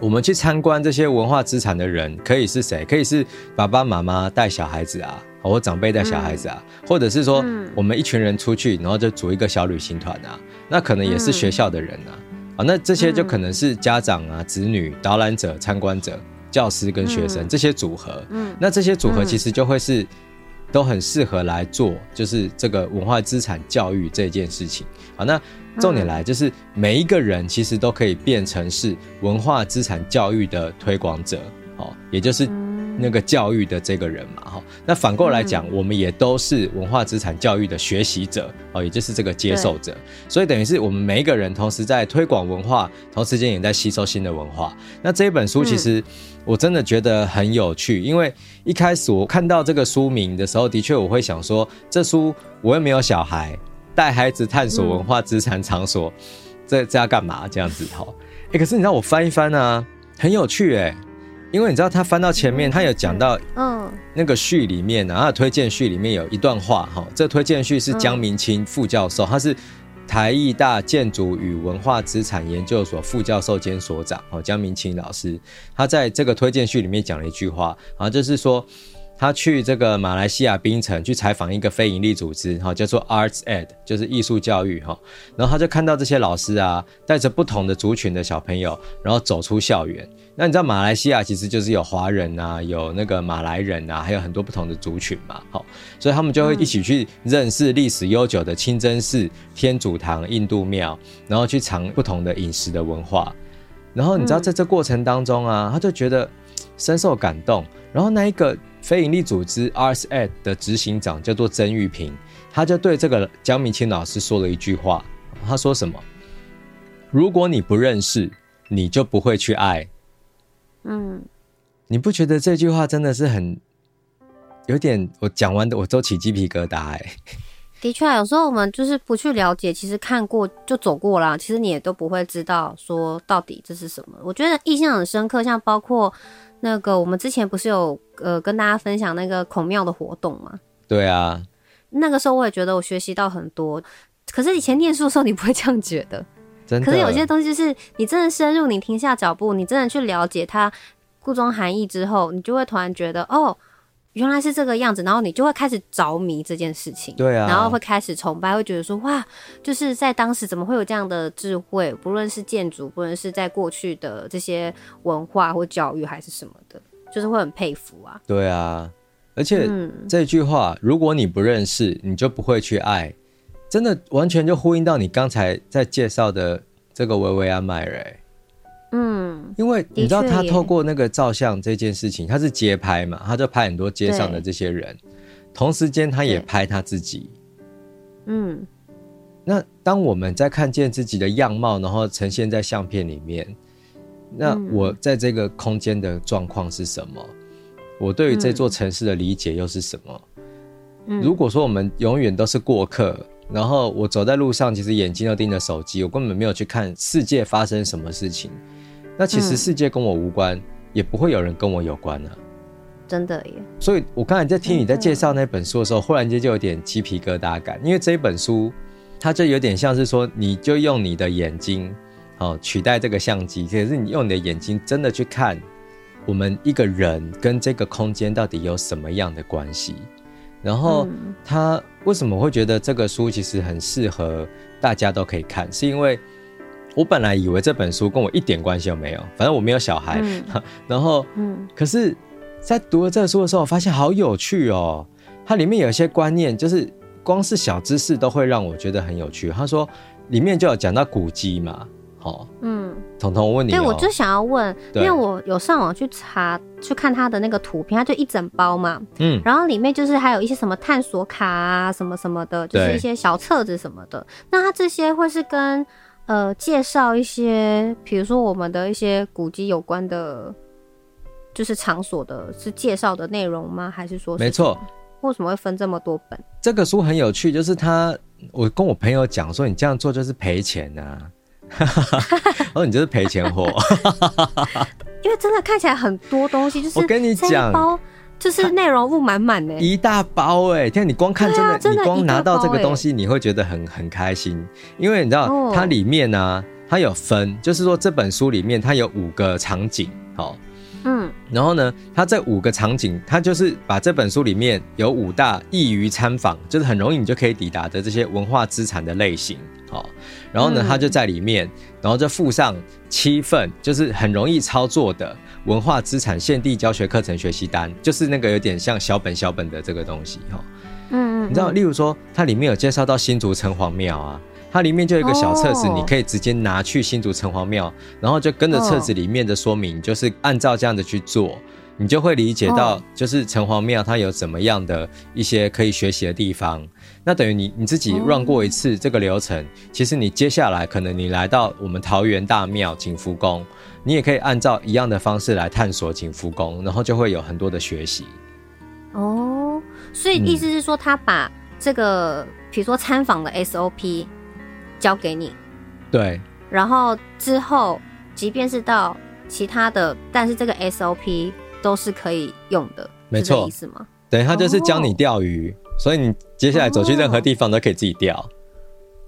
我们去参观这些文化资产的人可以是谁？可以是爸爸妈妈带小孩子啊。我长辈带小孩子啊，嗯、或者是说我们一群人出去，然后就组一个小旅行团啊，那可能也是学校的人啊，啊、嗯，那这些就可能是家长啊、子女、导览者、参观者，教师跟学生、嗯、这些组合，嗯，那这些组合其实就会是都很适合来做，就是这个文化资产教育这件事情。好，那重点来就是每一个人其实都可以变成是文化资产教育的推广者，哦，也就是。那个教育的这个人嘛，哈，那反过来讲，我们也都是文化资产教育的学习者，哦，也就是这个接受者，所以等于是我们每一个人同时在推广文化，同时间也在吸收新的文化。那这一本书其实我真的觉得很有趣，因为一开始我看到这个书名的时候，的确我会想说，这书我又没有小孩，带孩子探索文化资产场所，这这要干嘛？这样子，哈，哎，可是你知道我翻一翻啊，很有趣，哎。因为你知道他翻到前面，他有讲到，嗯，那个序里面呢，他推荐序里面有一段话哈，这推荐序是江明清副教授，他是台艺大建筑与文化资产研究所副教授兼所长哦，江明清老师，他在这个推荐序里面讲了一句话啊，就是说。他去这个马来西亚槟城去采访一个非营利组织，哈，叫做 Arts Ed，就是艺术教育，哈。然后他就看到这些老师啊，带着不同的族群的小朋友，然后走出校园。那你知道马来西亚其实就是有华人啊，有那个马来人啊，还有很多不同的族群嘛，好，所以他们就会一起去认识历史悠久的清真寺、天主堂、印度庙，然后去尝不同的饮食的文化。然后你知道在这过程当中啊，他就觉得深受感动。然后那一个。非营利组织 ArtsEd 的执行长叫做曾玉平，他就对这个江明清老师说了一句话，他说什么？如果你不认识，你就不会去爱。嗯，你不觉得这句话真的是很有点？我讲完的我都起鸡皮疙瘩哎。的确，有时候我们就是不去了解，其实看过就走过了，其实你也都不会知道说到底这是什么。我觉得印象很深刻，像包括。那个，我们之前不是有呃跟大家分享那个孔庙的活动嘛？对啊，那个时候我也觉得我学习到很多。可是以前念书的时候，你不会这样觉得。真的。可是有些东西就是你真的深入，你停下脚步，你真的去了解它故中含义之后，你就会突然觉得哦。原来是这个样子，然后你就会开始着迷这件事情，对啊，然后会开始崇拜，会觉得说哇，就是在当时怎么会有这样的智慧？不论是建筑，不论是在过去的这些文化或教育还是什么的，就是会很佩服啊。对啊，而且、嗯、这句话，如果你不认识，你就不会去爱，真的完全就呼应到你刚才在介绍的这个维维安迈瑞。嗯，因为你知道他透过那个照相这件事情，他是街拍嘛，他就拍很多街上的这些人，同时间他也拍他自己。嗯，那当我们在看见自己的样貌，然后呈现在相片里面，那我在这个空间的状况是什么？我对于这座城市的理解又是什么？如果说我们永远都是过客，然后我走在路上，其实眼睛都盯着手机，我根本没有去看世界发生什么事情。那其实世界跟我无关，嗯、也不会有人跟我有关啊！真的耶。所以我刚才在听你在介绍那本书的时候，忽然间就有点鸡皮疙瘩感，因为这一本书，它就有点像是说，你就用你的眼睛，哦，取代这个相机，可是你用你的眼睛真的去看，我们一个人跟这个空间到底有什么样的关系？然后他为什么会觉得这个书其实很适合大家都可以看？是因为。我本来以为这本书跟我一点关系都没有，反正我没有小孩。嗯、然后，嗯，可是，在读了这个书的时候，我发现好有趣哦。它里面有一些观念，就是光是小知识都会让我觉得很有趣。他说，里面就有讲到古迹嘛，好，嗯，彤彤，我问你、哦，对，我就想要问，因为我有上网去查，去看他的那个图片，它就一整包嘛，嗯，然后里面就是还有一些什么探索卡啊，什么什么的，就是一些小册子什么的。那它这些会是跟呃，介绍一些，比如说我们的一些古迹有关的，就是场所的，是介绍的内容吗？还是说是？没错。为什么会分这么多本？这个书很有趣，就是他，我跟我朋友讲说，你这样做就是赔钱呐、啊，哦，你就是赔钱货，因为真的看起来很多东西，就是我跟你讲。包就是内容物满满的，一大包哎！天，你光看真的，真的你光拿到这个东西，你会觉得很很开心，因为你知道它里面呢、啊，它有分，就是说这本书里面它有五个场景，好，嗯，然后呢，它这五个场景，它就是把这本书里面有五大易于参访，就是很容易你就可以抵达的这些文化资产的类型，好，然后呢，它就在里面，然后就附上七份，就是很容易操作的文化资产现地教学课程学习单，就是那个有点像小本小本的这个东西，哈，嗯嗯，你知道，例如说，它里面有介绍到新竹城隍庙啊。它里面就有一个小册子，你可以直接拿去新竹城隍庙，然后就跟着册子里面的说明，就是按照这样的去做，你就会理解到，就是城隍庙它有怎么样的一些可以学习的地方。那等于你你自己 run 过一次这个流程，其实你接下来可能你来到我们桃园大庙景福宫，你也可以按照一样的方式来探索景福宫，然后就会有很多的学习。哦，所以意思是说，他把这个比如说参访的 SOP。交给你，对，然后之后，即便是到其他的，但是这个 SOP 都是可以用的，没错，意思吗？对，他就是教你钓鱼，哦，所以你接下来走去任何地方都可以自己钓。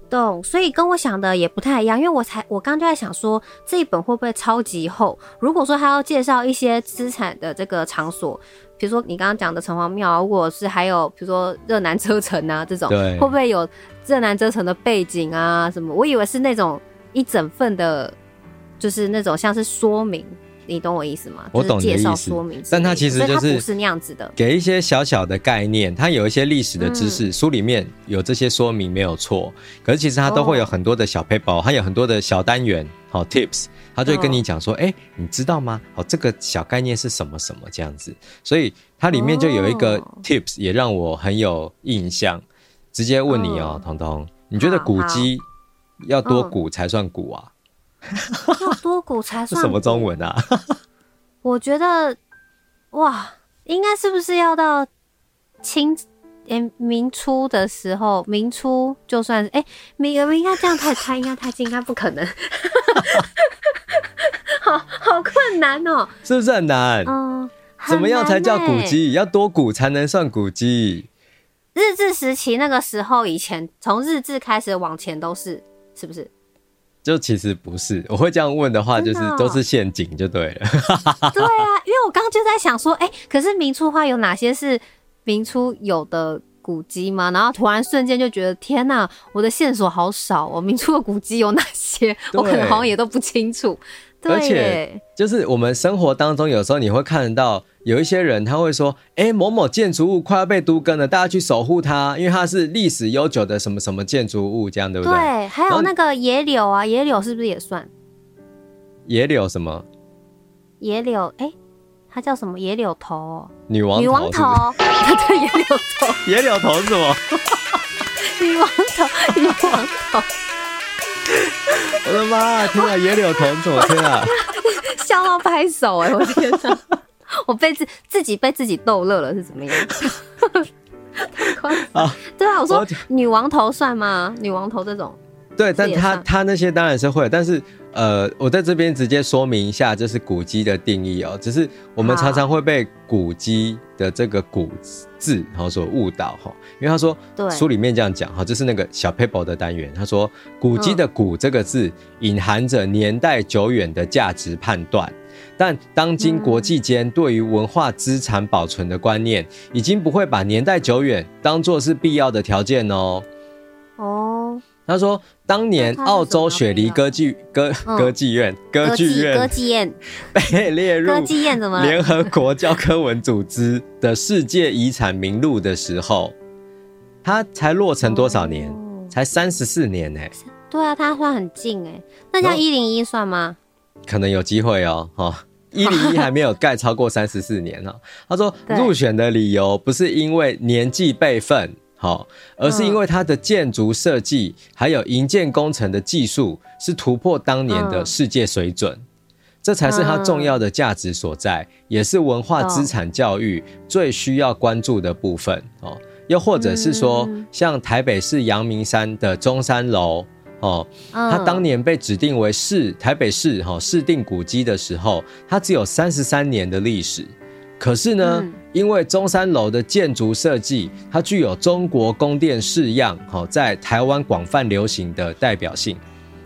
懂，所以跟我想的也不太一样，因为我才我刚就在想说，这一本会不会超级厚？如果说他要介绍一些资产的这个场所，比如说你刚刚讲的城隍庙，如果是还有比如说热南车城啊这种，会不会有热南遮城的背景啊什么？我以为是那种一整份的，就是那种像是说明。你懂我意思吗？我懂你的意思。介绍说明，但它其实就是不是那样子的，给一些小小的概念，它有一些历史的知识，嗯，书里面有这些说明没有错。可是其实它都会有很多的小 paper，它有很多的小单元，好 tips，它就会跟你讲说，哎，欸，你知道吗？好，这个小概念是什么什么这样子。所以它里面就有一个 tips，也让我很有印象。直接问你哦，彤彤，你觉得古鸡要多古才算古啊？要多古才算？什么中文啊？我觉得，哇，应该是不是要到清，欸、明初的时候？明初就算是哎，明、欸、应该这样太猜应该太近，应该不可能。好好困难哦，是不是很难？嗯，怎么样才叫古迹？要多古才能算古迹？日治时期那个时候以前，从日治开始往前都是，是不是？就其实不是，我会这样问的话，就是都是陷阱就对了。对啊，因为我刚刚就在想说，哎、欸，可是明初的话有哪些是明初有的古迹吗？然后突然瞬间就觉得，天哪，我的线索好少哦！明初的古迹有哪些？我可能好像也都不清楚。对，而且就是我们生活当中，有时候你会看到有一些人，他会说：“哎、欸，某某建筑物快要被都更了，大家去守护它，因为它是历史悠久的什么什么建筑物，这样对不对？”对，还有那个野柳啊，野柳是不是也算？野柳什么？野柳，哎、欸，它叫什么？野柳头、喔？女王？女王头？对，野柳头。野柳头是什么？女王头，女王头。我的妈！天啊，野柳头怎么天啊？笑到拍手哎！我天哪，我被自自己被自己逗乐了，是怎么样？太夸张！对啊，我说女王头算吗？女王头这种？对，但他他那些当然是会，但是。呃，我在这边直接说明一下，就是古迹的定义哦。只是我们常常会被古迹的这个“古”字，然后所误导哈。因为他说，书里面这样讲哈，这是那个小 paper 的单元。他说，古迹的“古”这个字隐含着年代久远的价值判断，但当今国际间对于文化资产保存的观念，已经不会把年代久远当做是必要的条件哦。哦。他说，当年澳洲雪梨歌剧歌歌剧院歌剧院歌剧院被列入歌剧院怎么联合国教科文组织的世界遗产名录的时候，他才落成多少年？才三十四年呢？对啊，他算很近哎。那像一零一算吗？可能有机会哦。哈，一零一还没有盖超过三十四年呢。他说 入选的理由不是因为年纪辈分。好，而是因为它的建筑设计还有营建工程的技术是突破当年的世界水准，这才是它重要的价值所在，也是文化资产教育最需要关注的部分。哦，又或者是说，像台北市阳明山的中山楼，哦，它当年被指定为市台北市哈市定古迹的时候，它只有三十三年的历史。可是呢，嗯、因为中山楼的建筑设计，它具有中国宫殿式样，好在台湾广泛流行的代表性，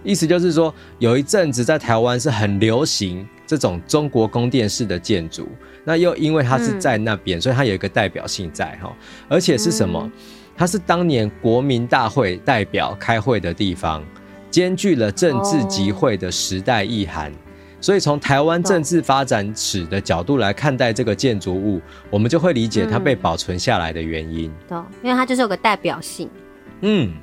意思就是说，有一阵子在台湾是很流行这种中国宫殿式的建筑，那又因为它是在那边，嗯、所以它有一个代表性在哈，而且是什么？嗯、它是当年国民大会代表开会的地方，兼具了政治集会的时代意涵。哦、所以从台湾政治发展史的角度来看待这个建筑物，我们就会理解它被保存下来的原因。对、嗯，因为它就是有个代表性。嗯。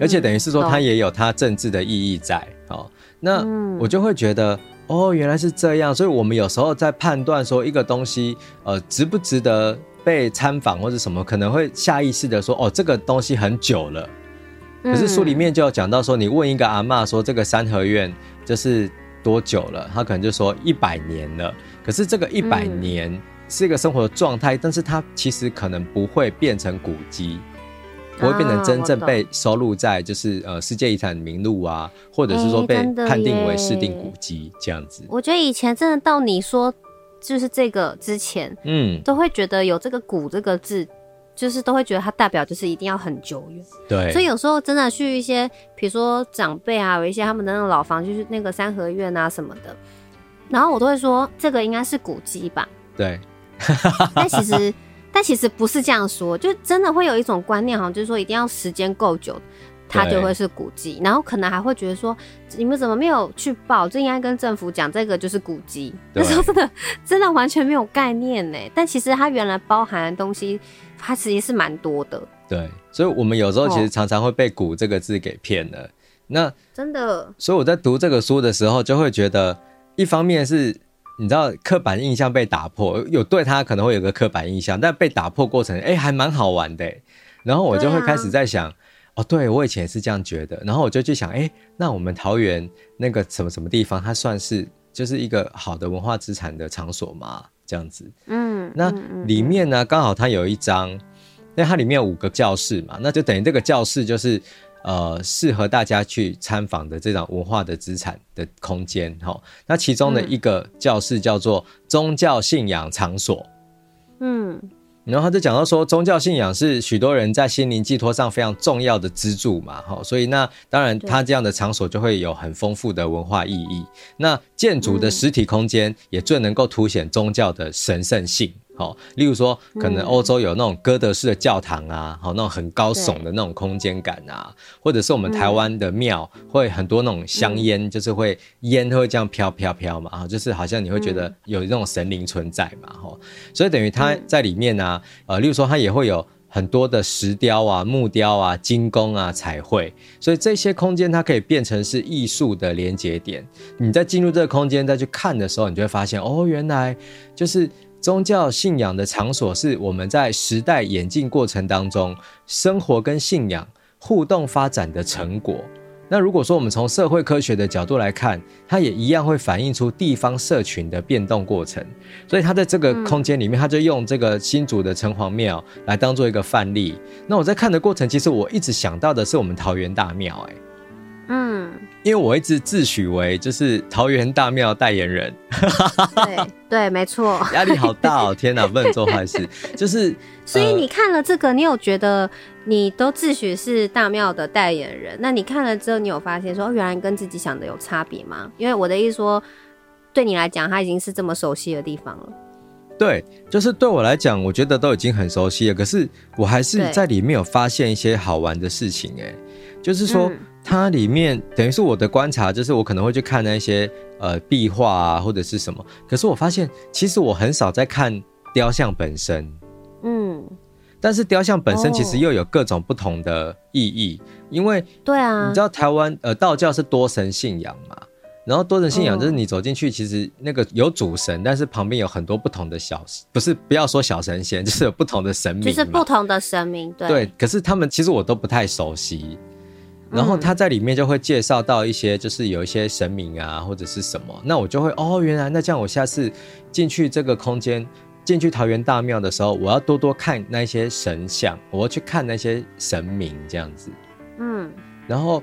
而且等于是说，它也有它政治的意义在哦。那我就会觉得，哦，原来是这样。所以，我们有时候在判断说一个东西，呃，值不值得被参访或者什么，可能会下意识的说，哦，这个东西很久了。可是书里面就有讲到说，你问一个阿嬷说，这个三合院就是多久了？他可能就说一百年了。可是这个一百年是一个生活的状态，但是它其实可能不会变成古迹。不会变成真正被收录在就是呃世界遗产名录啊，或者是说被判定为市定古迹这样子。我觉得以前真的到你说就是这个之前，嗯，都会觉得有这个“古”这个字，就是都会觉得它代表就是一定要很久远。对，所以有时候真的去一些，比如说长辈啊，有一些他们的那种老房，就是那个三合院啊什么的，然后我都会说这个应该是古迹吧。对，但其实。但其实不是这样说，就真的会有一种观念，好像就是说一定要时间够久，它就会是古迹。然后可能还会觉得说，你们怎么没有去报？这应该跟政府讲，这个就是古迹。那时候真的真的完全没有概念呢。但其实它原来包含的东西，它其实是蛮多的。对，所以我们有时候其实常常会被“古”这个字给骗了。那真的，所以我在读这个书的时候，就会觉得，一方面是。你知道刻板印象被打破，有对他可能会有个刻板印象，但被打破过程，哎、欸，还蛮好玩的。然后我就会开始在想，啊、哦，对我以前也是这样觉得。然后我就去想，哎、欸，那我们桃园那个什么什么地方，它算是就是一个好的文化资产的场所吗？这样子，嗯，那里面呢，刚好它有一张，因为它里面有五个教室嘛，那就等于这个教室就是。呃，适合大家去参访的这种文化的资产的空间，哈。那其中的一个教室叫做宗教信仰场所，嗯，然后他就讲到说，宗教信仰是许多人在心灵寄托上非常重要的支柱嘛，哈。所以那当然，他这样的场所就会有很丰富的文化意义。那建筑的实体空间也最能够凸显宗教的神圣性。好，例如说，可能欧洲有那种哥德式的教堂啊，好、嗯，那种很高耸的那种空间感啊，或者是我们台湾的庙会很多那种香烟，就是会烟会这样飘飘飘嘛，啊，就是好像你会觉得有那种神灵存在嘛，哈，所以等于它在里面呢、啊，呃，例如说它也会有很多的石雕啊、木雕啊、金工啊、彩绘，所以这些空间它可以变成是艺术的连接点。你在进入这个空间再去看的时候，你就会发现，哦，原来就是。宗教信仰的场所是我们在时代演进过程当中，生活跟信仰互动发展的成果。那如果说我们从社会科学的角度来看，它也一样会反映出地方社群的变动过程。所以它在这个空间里面，它就用这个新竹的城隍庙来当做一个范例。那我在看的过程，其实我一直想到的是我们桃园大庙，哎。嗯，因为我一直自诩为就是桃园大庙代言人，对对，没错，压力好大哦！天哪，不能做坏事，就是。所以你看了这个，你有觉得你都自诩是大庙的代言人？那你看了之后，你有发现说原来跟自己想的有差别吗？因为我的意思说，对你来讲，它已经是这么熟悉的地方了。对，就是对我来讲，我觉得都已经很熟悉了。可是我还是在里面有发现一些好玩的事情，哎，就是说。嗯它里面等于是我的观察，就是我可能会去看那些呃壁画啊，或者是什么。可是我发现，其实我很少在看雕像本身。嗯，但是雕像本身其实又有各种不同的意义，哦、因为对啊，你知道台湾呃道教是多神信仰嘛，然后多神信仰就是你走进去，其实那个有主神，但是旁边有很多不同的小，不是不要说小神仙，就是有不同的神明，就是不同的神明，对。对，可是他们其实我都不太熟悉。然后他在里面就会介绍到一些，就是有一些神明啊，或者是什么，那我就会哦，原来那这样，我下次进去这个空间，进去桃园大庙的时候，我要多多看那些神像，我要去看那些神明这样子。嗯，然后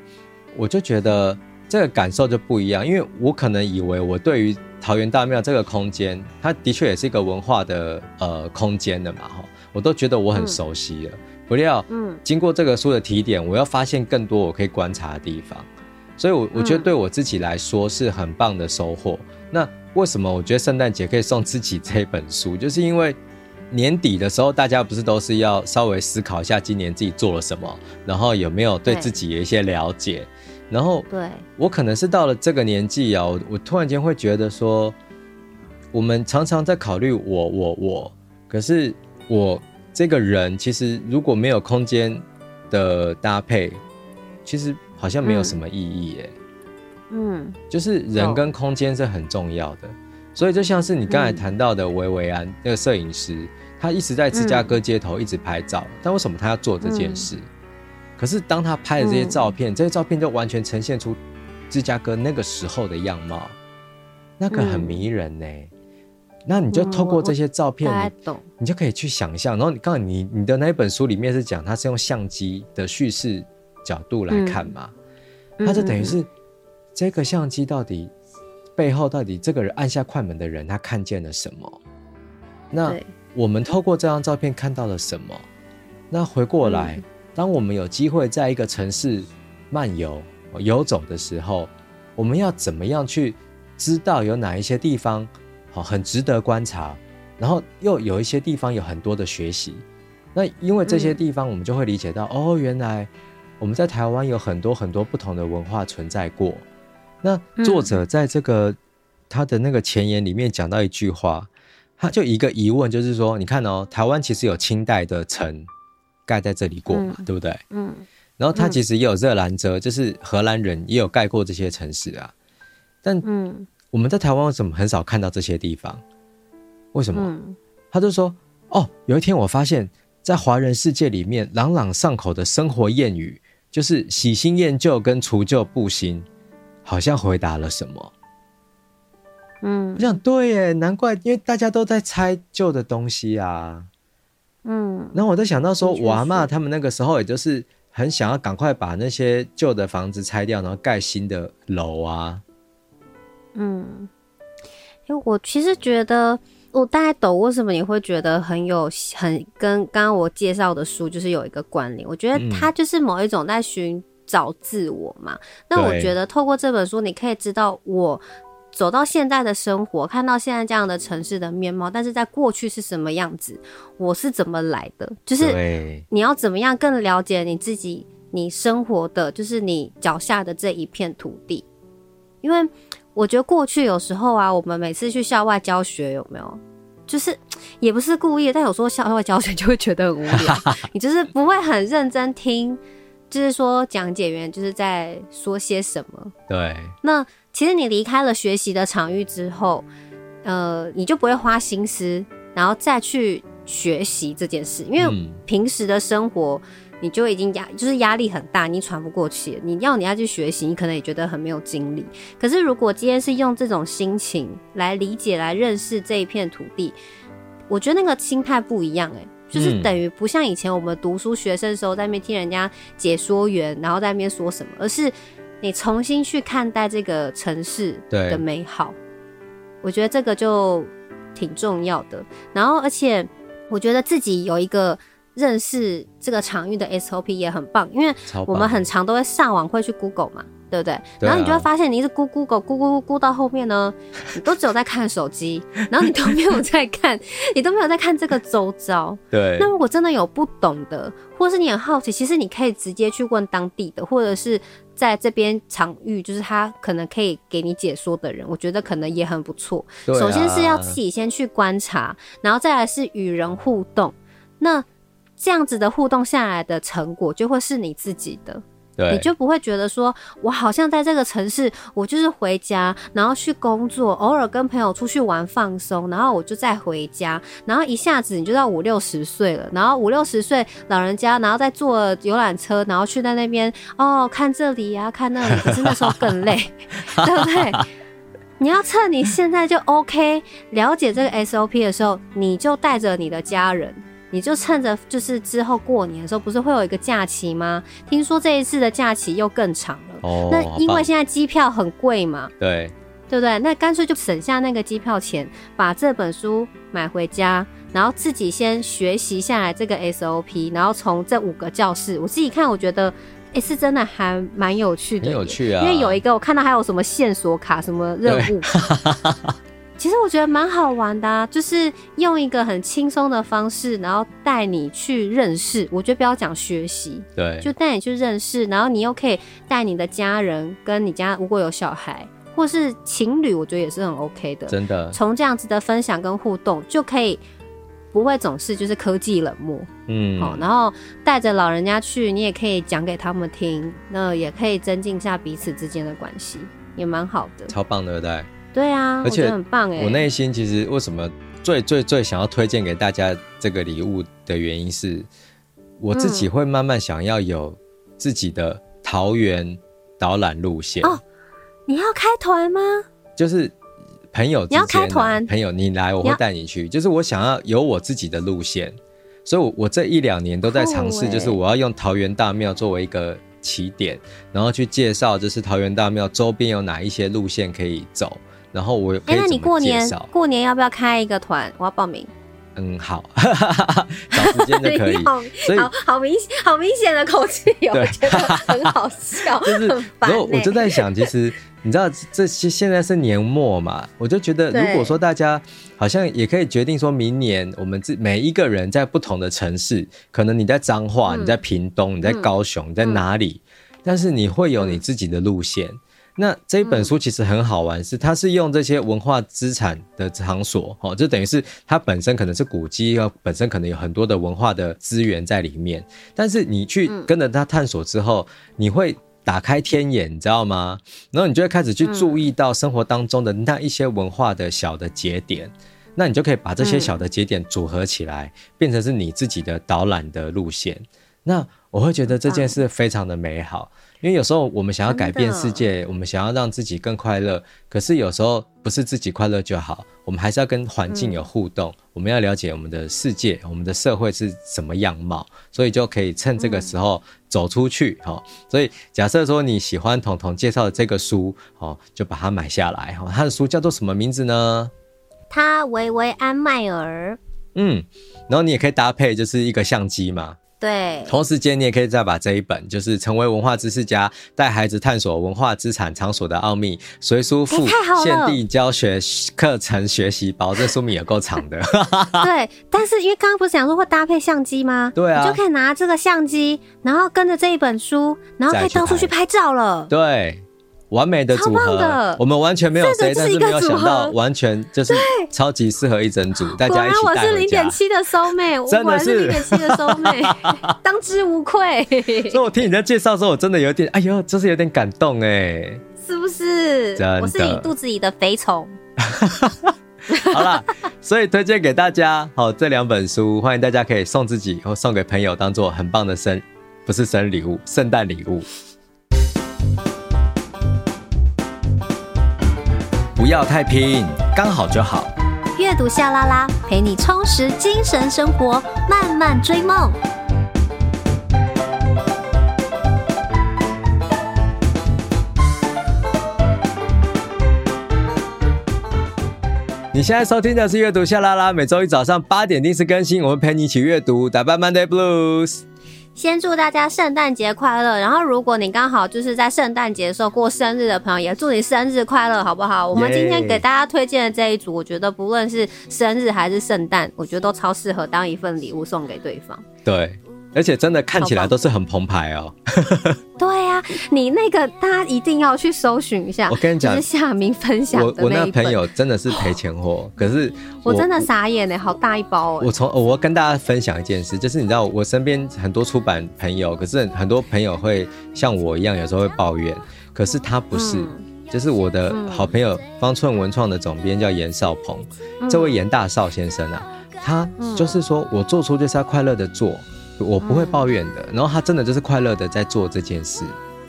我就觉得这个感受就不一样，因为我可能以为我对于桃园大庙这个空间，它的确也是一个文化的呃空间的嘛，哈，我都觉得我很熟悉了。不料，嗯，经过这个书的提点，我要发现更多我可以观察的地方，所以我，我我觉得对我自己来说是很棒的收获。嗯、那为什么我觉得圣诞节可以送自己这本书？就是因为年底的时候，大家不是都是要稍微思考一下今年自己做了什么，然后有没有对自己有一些了解。然后，对我可能是到了这个年纪啊，我我突然间会觉得说，我们常常在考虑我我我，可是我这个人其实如果没有空间的搭配，其实好像没有什么意义耶。嗯，就是人跟空间是很重要的，所以就像是你刚才谈到的维维安那个摄影师，他一直在芝加哥街头一直拍照，但为什么他要做这件事？可是当他拍的这些照片，嗯、这些照片就完全呈现出芝加哥那个时候的样貌，那个很迷人呢。嗯、那你就透过这些照片，你你就可以去想象。然后你刚才你你的那一本书里面是讲，它是用相机的叙事角度来看嘛？嗯、他就等于是这个相机到底背后到底这个人按下快门的人他看见了什么？那我们透过这张照片看到了什么？那回过来。嗯当我们有机会在一个城市漫游、游走的时候，我们要怎么样去知道有哪一些地方好很值得观察，然后又有一些地方有很多的学习。那因为这些地方，我们就会理解到，嗯、哦，原来我们在台湾有很多很多不同的文化存在过。那作者在这个他的那个前言里面讲到一句话，他就一个疑问，就是说，你看哦，台湾其实有清代的城。盖在这里过嘛，嗯、对不对？嗯，然后他其实也有热兰遮，嗯、就是荷兰人也有盖过这些城市啊。但嗯，我们在台湾为什么很少看到这些地方？为什么？嗯、他就说：“哦，有一天我发现，在华人世界里面朗朗上口的生活谚语，就是喜新厌旧跟除旧布新，好像回答了什么。”嗯，我想对耶，难怪，因为大家都在拆旧的东西啊。嗯，然后我在想到说，我阿嬷他们那个时候，也就是很想要赶快把那些旧的房子拆掉，然后盖新的楼啊。嗯，因为我其实觉得，我大概懂为什么你会觉得很有很跟刚刚我介绍的书就是有一个关联。我觉得它就是某一种在寻找自我嘛。嗯、那我觉得透过这本书，你可以知道我。走到现在的生活，看到现在这样的城市的面貌，但是在过去是什么样子？我是怎么来的？就是你要怎么样更了解你自己，你生活的就是你脚下的这一片土地。因为我觉得过去有时候啊，我们每次去校外教学，有没有？就是 也不是故意，但有时候校外教学就会觉得很无聊，你就是不会很认真听，就是说讲解员就是在说些什么。对，那。其实你离开了学习的场域之后，呃，你就不会花心思，然后再去学习这件事，因为平时的生活你就已经压，就是压力很大，你喘不过气。你要你要去学习，你可能也觉得很没有精力。可是如果今天是用这种心情来理解、来认识这一片土地，我觉得那个心态不一样、欸，诶，就是等于不像以前我们读书学生的时候在那边听人家解说员，然后在那边说什么，而是。你重新去看待这个城市的美好，我觉得这个就挺重要的。然后，而且我觉得自己有一个认识这个场域的 SOP 也很棒，因为我们很常都会上网会去 Google 嘛。对不对？对啊、然后你就会发现，你一直咕咕狗咕咕咕咕到后面呢，你都只有在看手机，然后你都没有在看，你都没有在看这个周遭。对。那如果真的有不懂的，或者是你很好奇，其实你可以直接去问当地的，或者是在这边场域，就是他可能可以给你解说的人，我觉得可能也很不错。首先是要自己先去观察，然后再来是与人互动。那这样子的互动下来的成果，就会是你自己的。对你就不会觉得说，我好像在这个城市，我就是回家，然后去工作，偶尔跟朋友出去玩放松，然后我就再回家，然后一下子你就到五六十岁了，然后五六十岁老人家，然后再坐游览车，然后去在那边哦，看这里呀、啊，看那里，可是那时候更累，对不对？你要趁你现在就 OK 了解这个 SOP 的时候，你就带着你的家人。你就趁着就是之后过年的时候，不是会有一个假期吗？听说这一次的假期又更长了。哦，那因为现在机票很贵嘛，对，对不对？那干脆就省下那个机票钱，把这本书买回家，然后自己先学习下来这个 SOP，然后从这五个教室，我自己看，我觉得哎、欸，是真的还蛮有趣的，很有趣啊。因为有一个我看到还有什么线索卡、什么任务卡，其实我觉得蛮好玩的、啊，就是用一个很轻松的方式，然后带你去认识。我觉得不要讲学习，对，就带你去认识，然后你又可以带你的家人，跟你家如果有小孩或是情侣，我觉得也是很 OK 的。真的，从这样子的分享跟互动就可以。不会总是就是科技冷漠，嗯，好，然后带着老人家去，你也可以讲给他们听，那也可以增进一下彼此之间的关系，也蛮好的，超棒的，对不对？对啊，而且很棒哎。我内心其实为什么最最最想要推荐给大家这个礼物的原因是，我自己会慢慢想要有自己的桃园导览路线哦。你要开团吗？就是。朋友，你要开团，朋友你来，我会带你去。就是我想要有我自己的路线，所以我，我这一两年都在尝试，就是我要用桃园大庙作为一个起点，然后去介绍，就是桃园大庙周边有哪一些路线可以走，然后我可以介绍。欸，那你过年过年要不要开一个团？我要报名。嗯，好，找时间就可以。好，所以好好明好明显的口气，我觉得很好笑，就是，然后我就在想，其实你知道，这些现在是年末嘛，我就觉得，如果说大家好像也可以决定，说明年我们自每一个人在不同的城市，可能你在彰化，嗯、你在屏东，你在高雄，嗯、你在哪里，但是你会有你自己的路线。那这一本书其实很好玩，是它是用这些文化资产的场所，哦，就等于是它本身可能是古迹，本身可能有很多的文化的资源在里面。但是你去跟着它探索之后，你会打开天眼，你知道吗？然后你就会开始去注意到生活当中的那一些文化的小的节点，那你就可以把这些小的节点组合起来，变成是你自己的导览的路线。那我会觉得这件事非常的美好。因为有时候我们想要改变世界，我们想要让自己更快乐，可是有时候不是自己快乐就好，我们还是要跟环境有互动，我们要了解我们的世界，我们的社会是什么样貌，所以就可以趁这个时候走出去。哈，所以假设说你喜欢彤彤介绍的这个书，哦，就把它买下来。哈，他的书叫做什么名字呢？他维维安迈尔。嗯，然后你也可以搭配就是一个相机嘛。对，同时间你也可以再把这一本，就是成为文化知识家，带孩子探索文化资产场所的奥秘，随书附限定教学课程学习包，这书名也够长的。对，但是因为刚刚不是讲说会搭配相机吗？对啊，你就可以拿这个相机，然后跟着这一本书，然后可以到处去拍照了。对。完美的组合，我们完全没有谁，但是没有想到，完全就是超级适合一整组，大家一起带回家。我是零点七的 soul mate，真 的是零点七的 soul mate，当之无愧。所以我听你在介绍的时候，我真的有点，哎呦，就是有点感动哎，是不是？我是你肚子里的肥虫。好了，所以推荐给大家，好，这两本书，欢迎大家可以送自己或送给朋友，当做很棒的生，不是生日礼物，圣诞礼物。不要太拼，刚好就好。阅读夏拉拉，陪你充实精神生活，慢慢追梦。你现在收听的是阅读夏拉拉，每周一早上八点定时更新，我们陪你一起阅读，打败 Monday Blues。先祝大家圣诞节快乐！然后，如果你刚好就是在圣诞节的时候过生日的朋友，也祝你生日快乐，好不好？我们今天给大家推荐的这一组，我觉得不论是生日还是圣诞，我觉得都超适合当一份礼物送给对方。对。而且真的看起来都是很澎湃哦。对呀、啊，你那个大家一定要去搜寻一下。我跟你讲，是夏明分享我我那朋友真的是赔钱货，可是我，我真的傻眼呢，好大一包哎。我从我要跟大家分享一件事，就是你知道我身边很多出版朋友，可是很多朋友会像我一样，有时候会抱怨，可是他不是，嗯、就是我的好朋友方寸文创的总编叫严少鹏，嗯、这位严大少先生啊，他就是说我做出就是要快乐的做。我不会抱怨的，然后他真的就是快乐的在做这件事，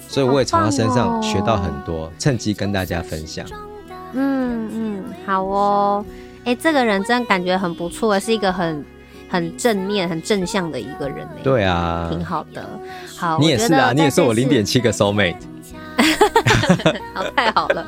所以我也从他身上学到很多，趁机跟大家分享。嗯嗯，好哦，哎，这个人真的感觉很不错，是一个很很正面、很正向的一个人。对啊，挺好的。好，你也是啊，你也是我零点七个 soul mate。好，太好了！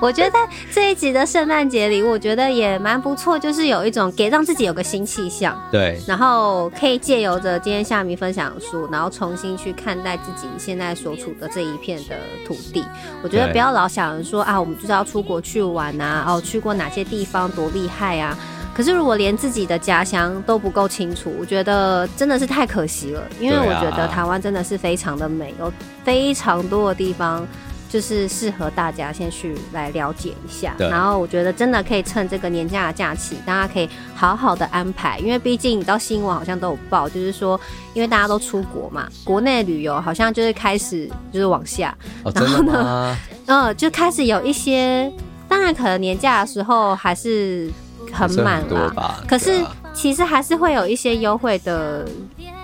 我觉得这一集的圣诞节礼物，我觉得也蛮不错，就是有一种给让自己有个新气象。对，然后可以借由着今天夏米分享的书，然后重新去看待自己现在所处的这一片的土地。我觉得不要老想着说啊，我们就是要出国去玩啊，哦，去过哪些地方多厉害啊。可是如果连自己的家乡都不够清楚，我觉得真的是太可惜了。因为我觉得台湾真的是非常的美，有非常多的地方就是适合大家先去来了解一下。然后我觉得真的可以趁这个年假的假期，大家可以好好的安排。因为毕竟你到新闻好像都有报，就是说因为大家都出国嘛，国内旅游好像就是开始就是往下。然后呢，嗯，就开始有一些，当然可能年假的时候还是。很满了，可是其实还是会有一些优惠的，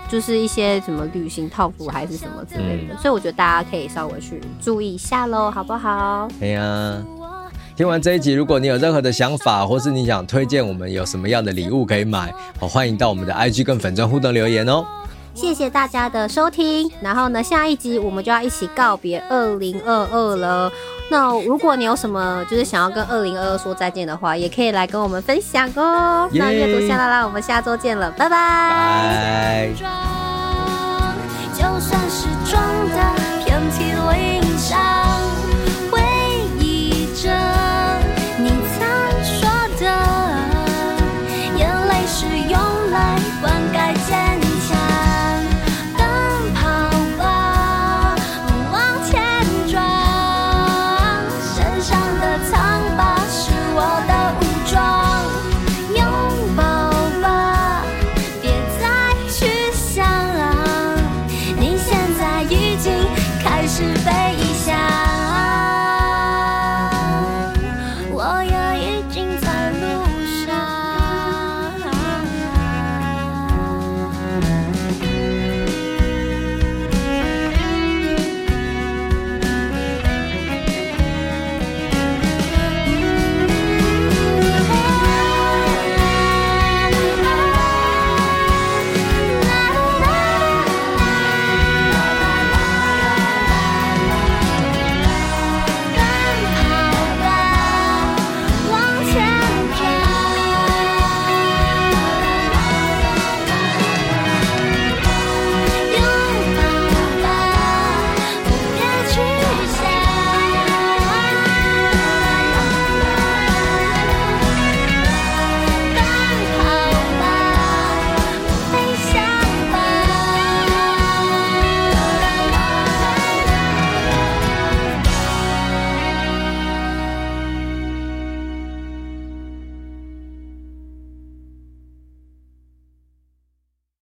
就是一些什么旅行套服还是什么之类的，嗯、所以我觉得大家可以稍微去注意一下喽，好不好？对呀、啊，听完这一集，如果你有任何的想法，或是你想推荐我们有什么样的礼物可以买，好，欢迎到我们的 IG 跟粉专互动留言哦。谢谢大家的收听，然后呢，下一集我们就要一起告别二零二二了。那如果你有什么就是想要跟二零二二说再见的话，也可以来跟我们分享哦。那阅读夏 LaLa，我们下周见了，拜拜。拜。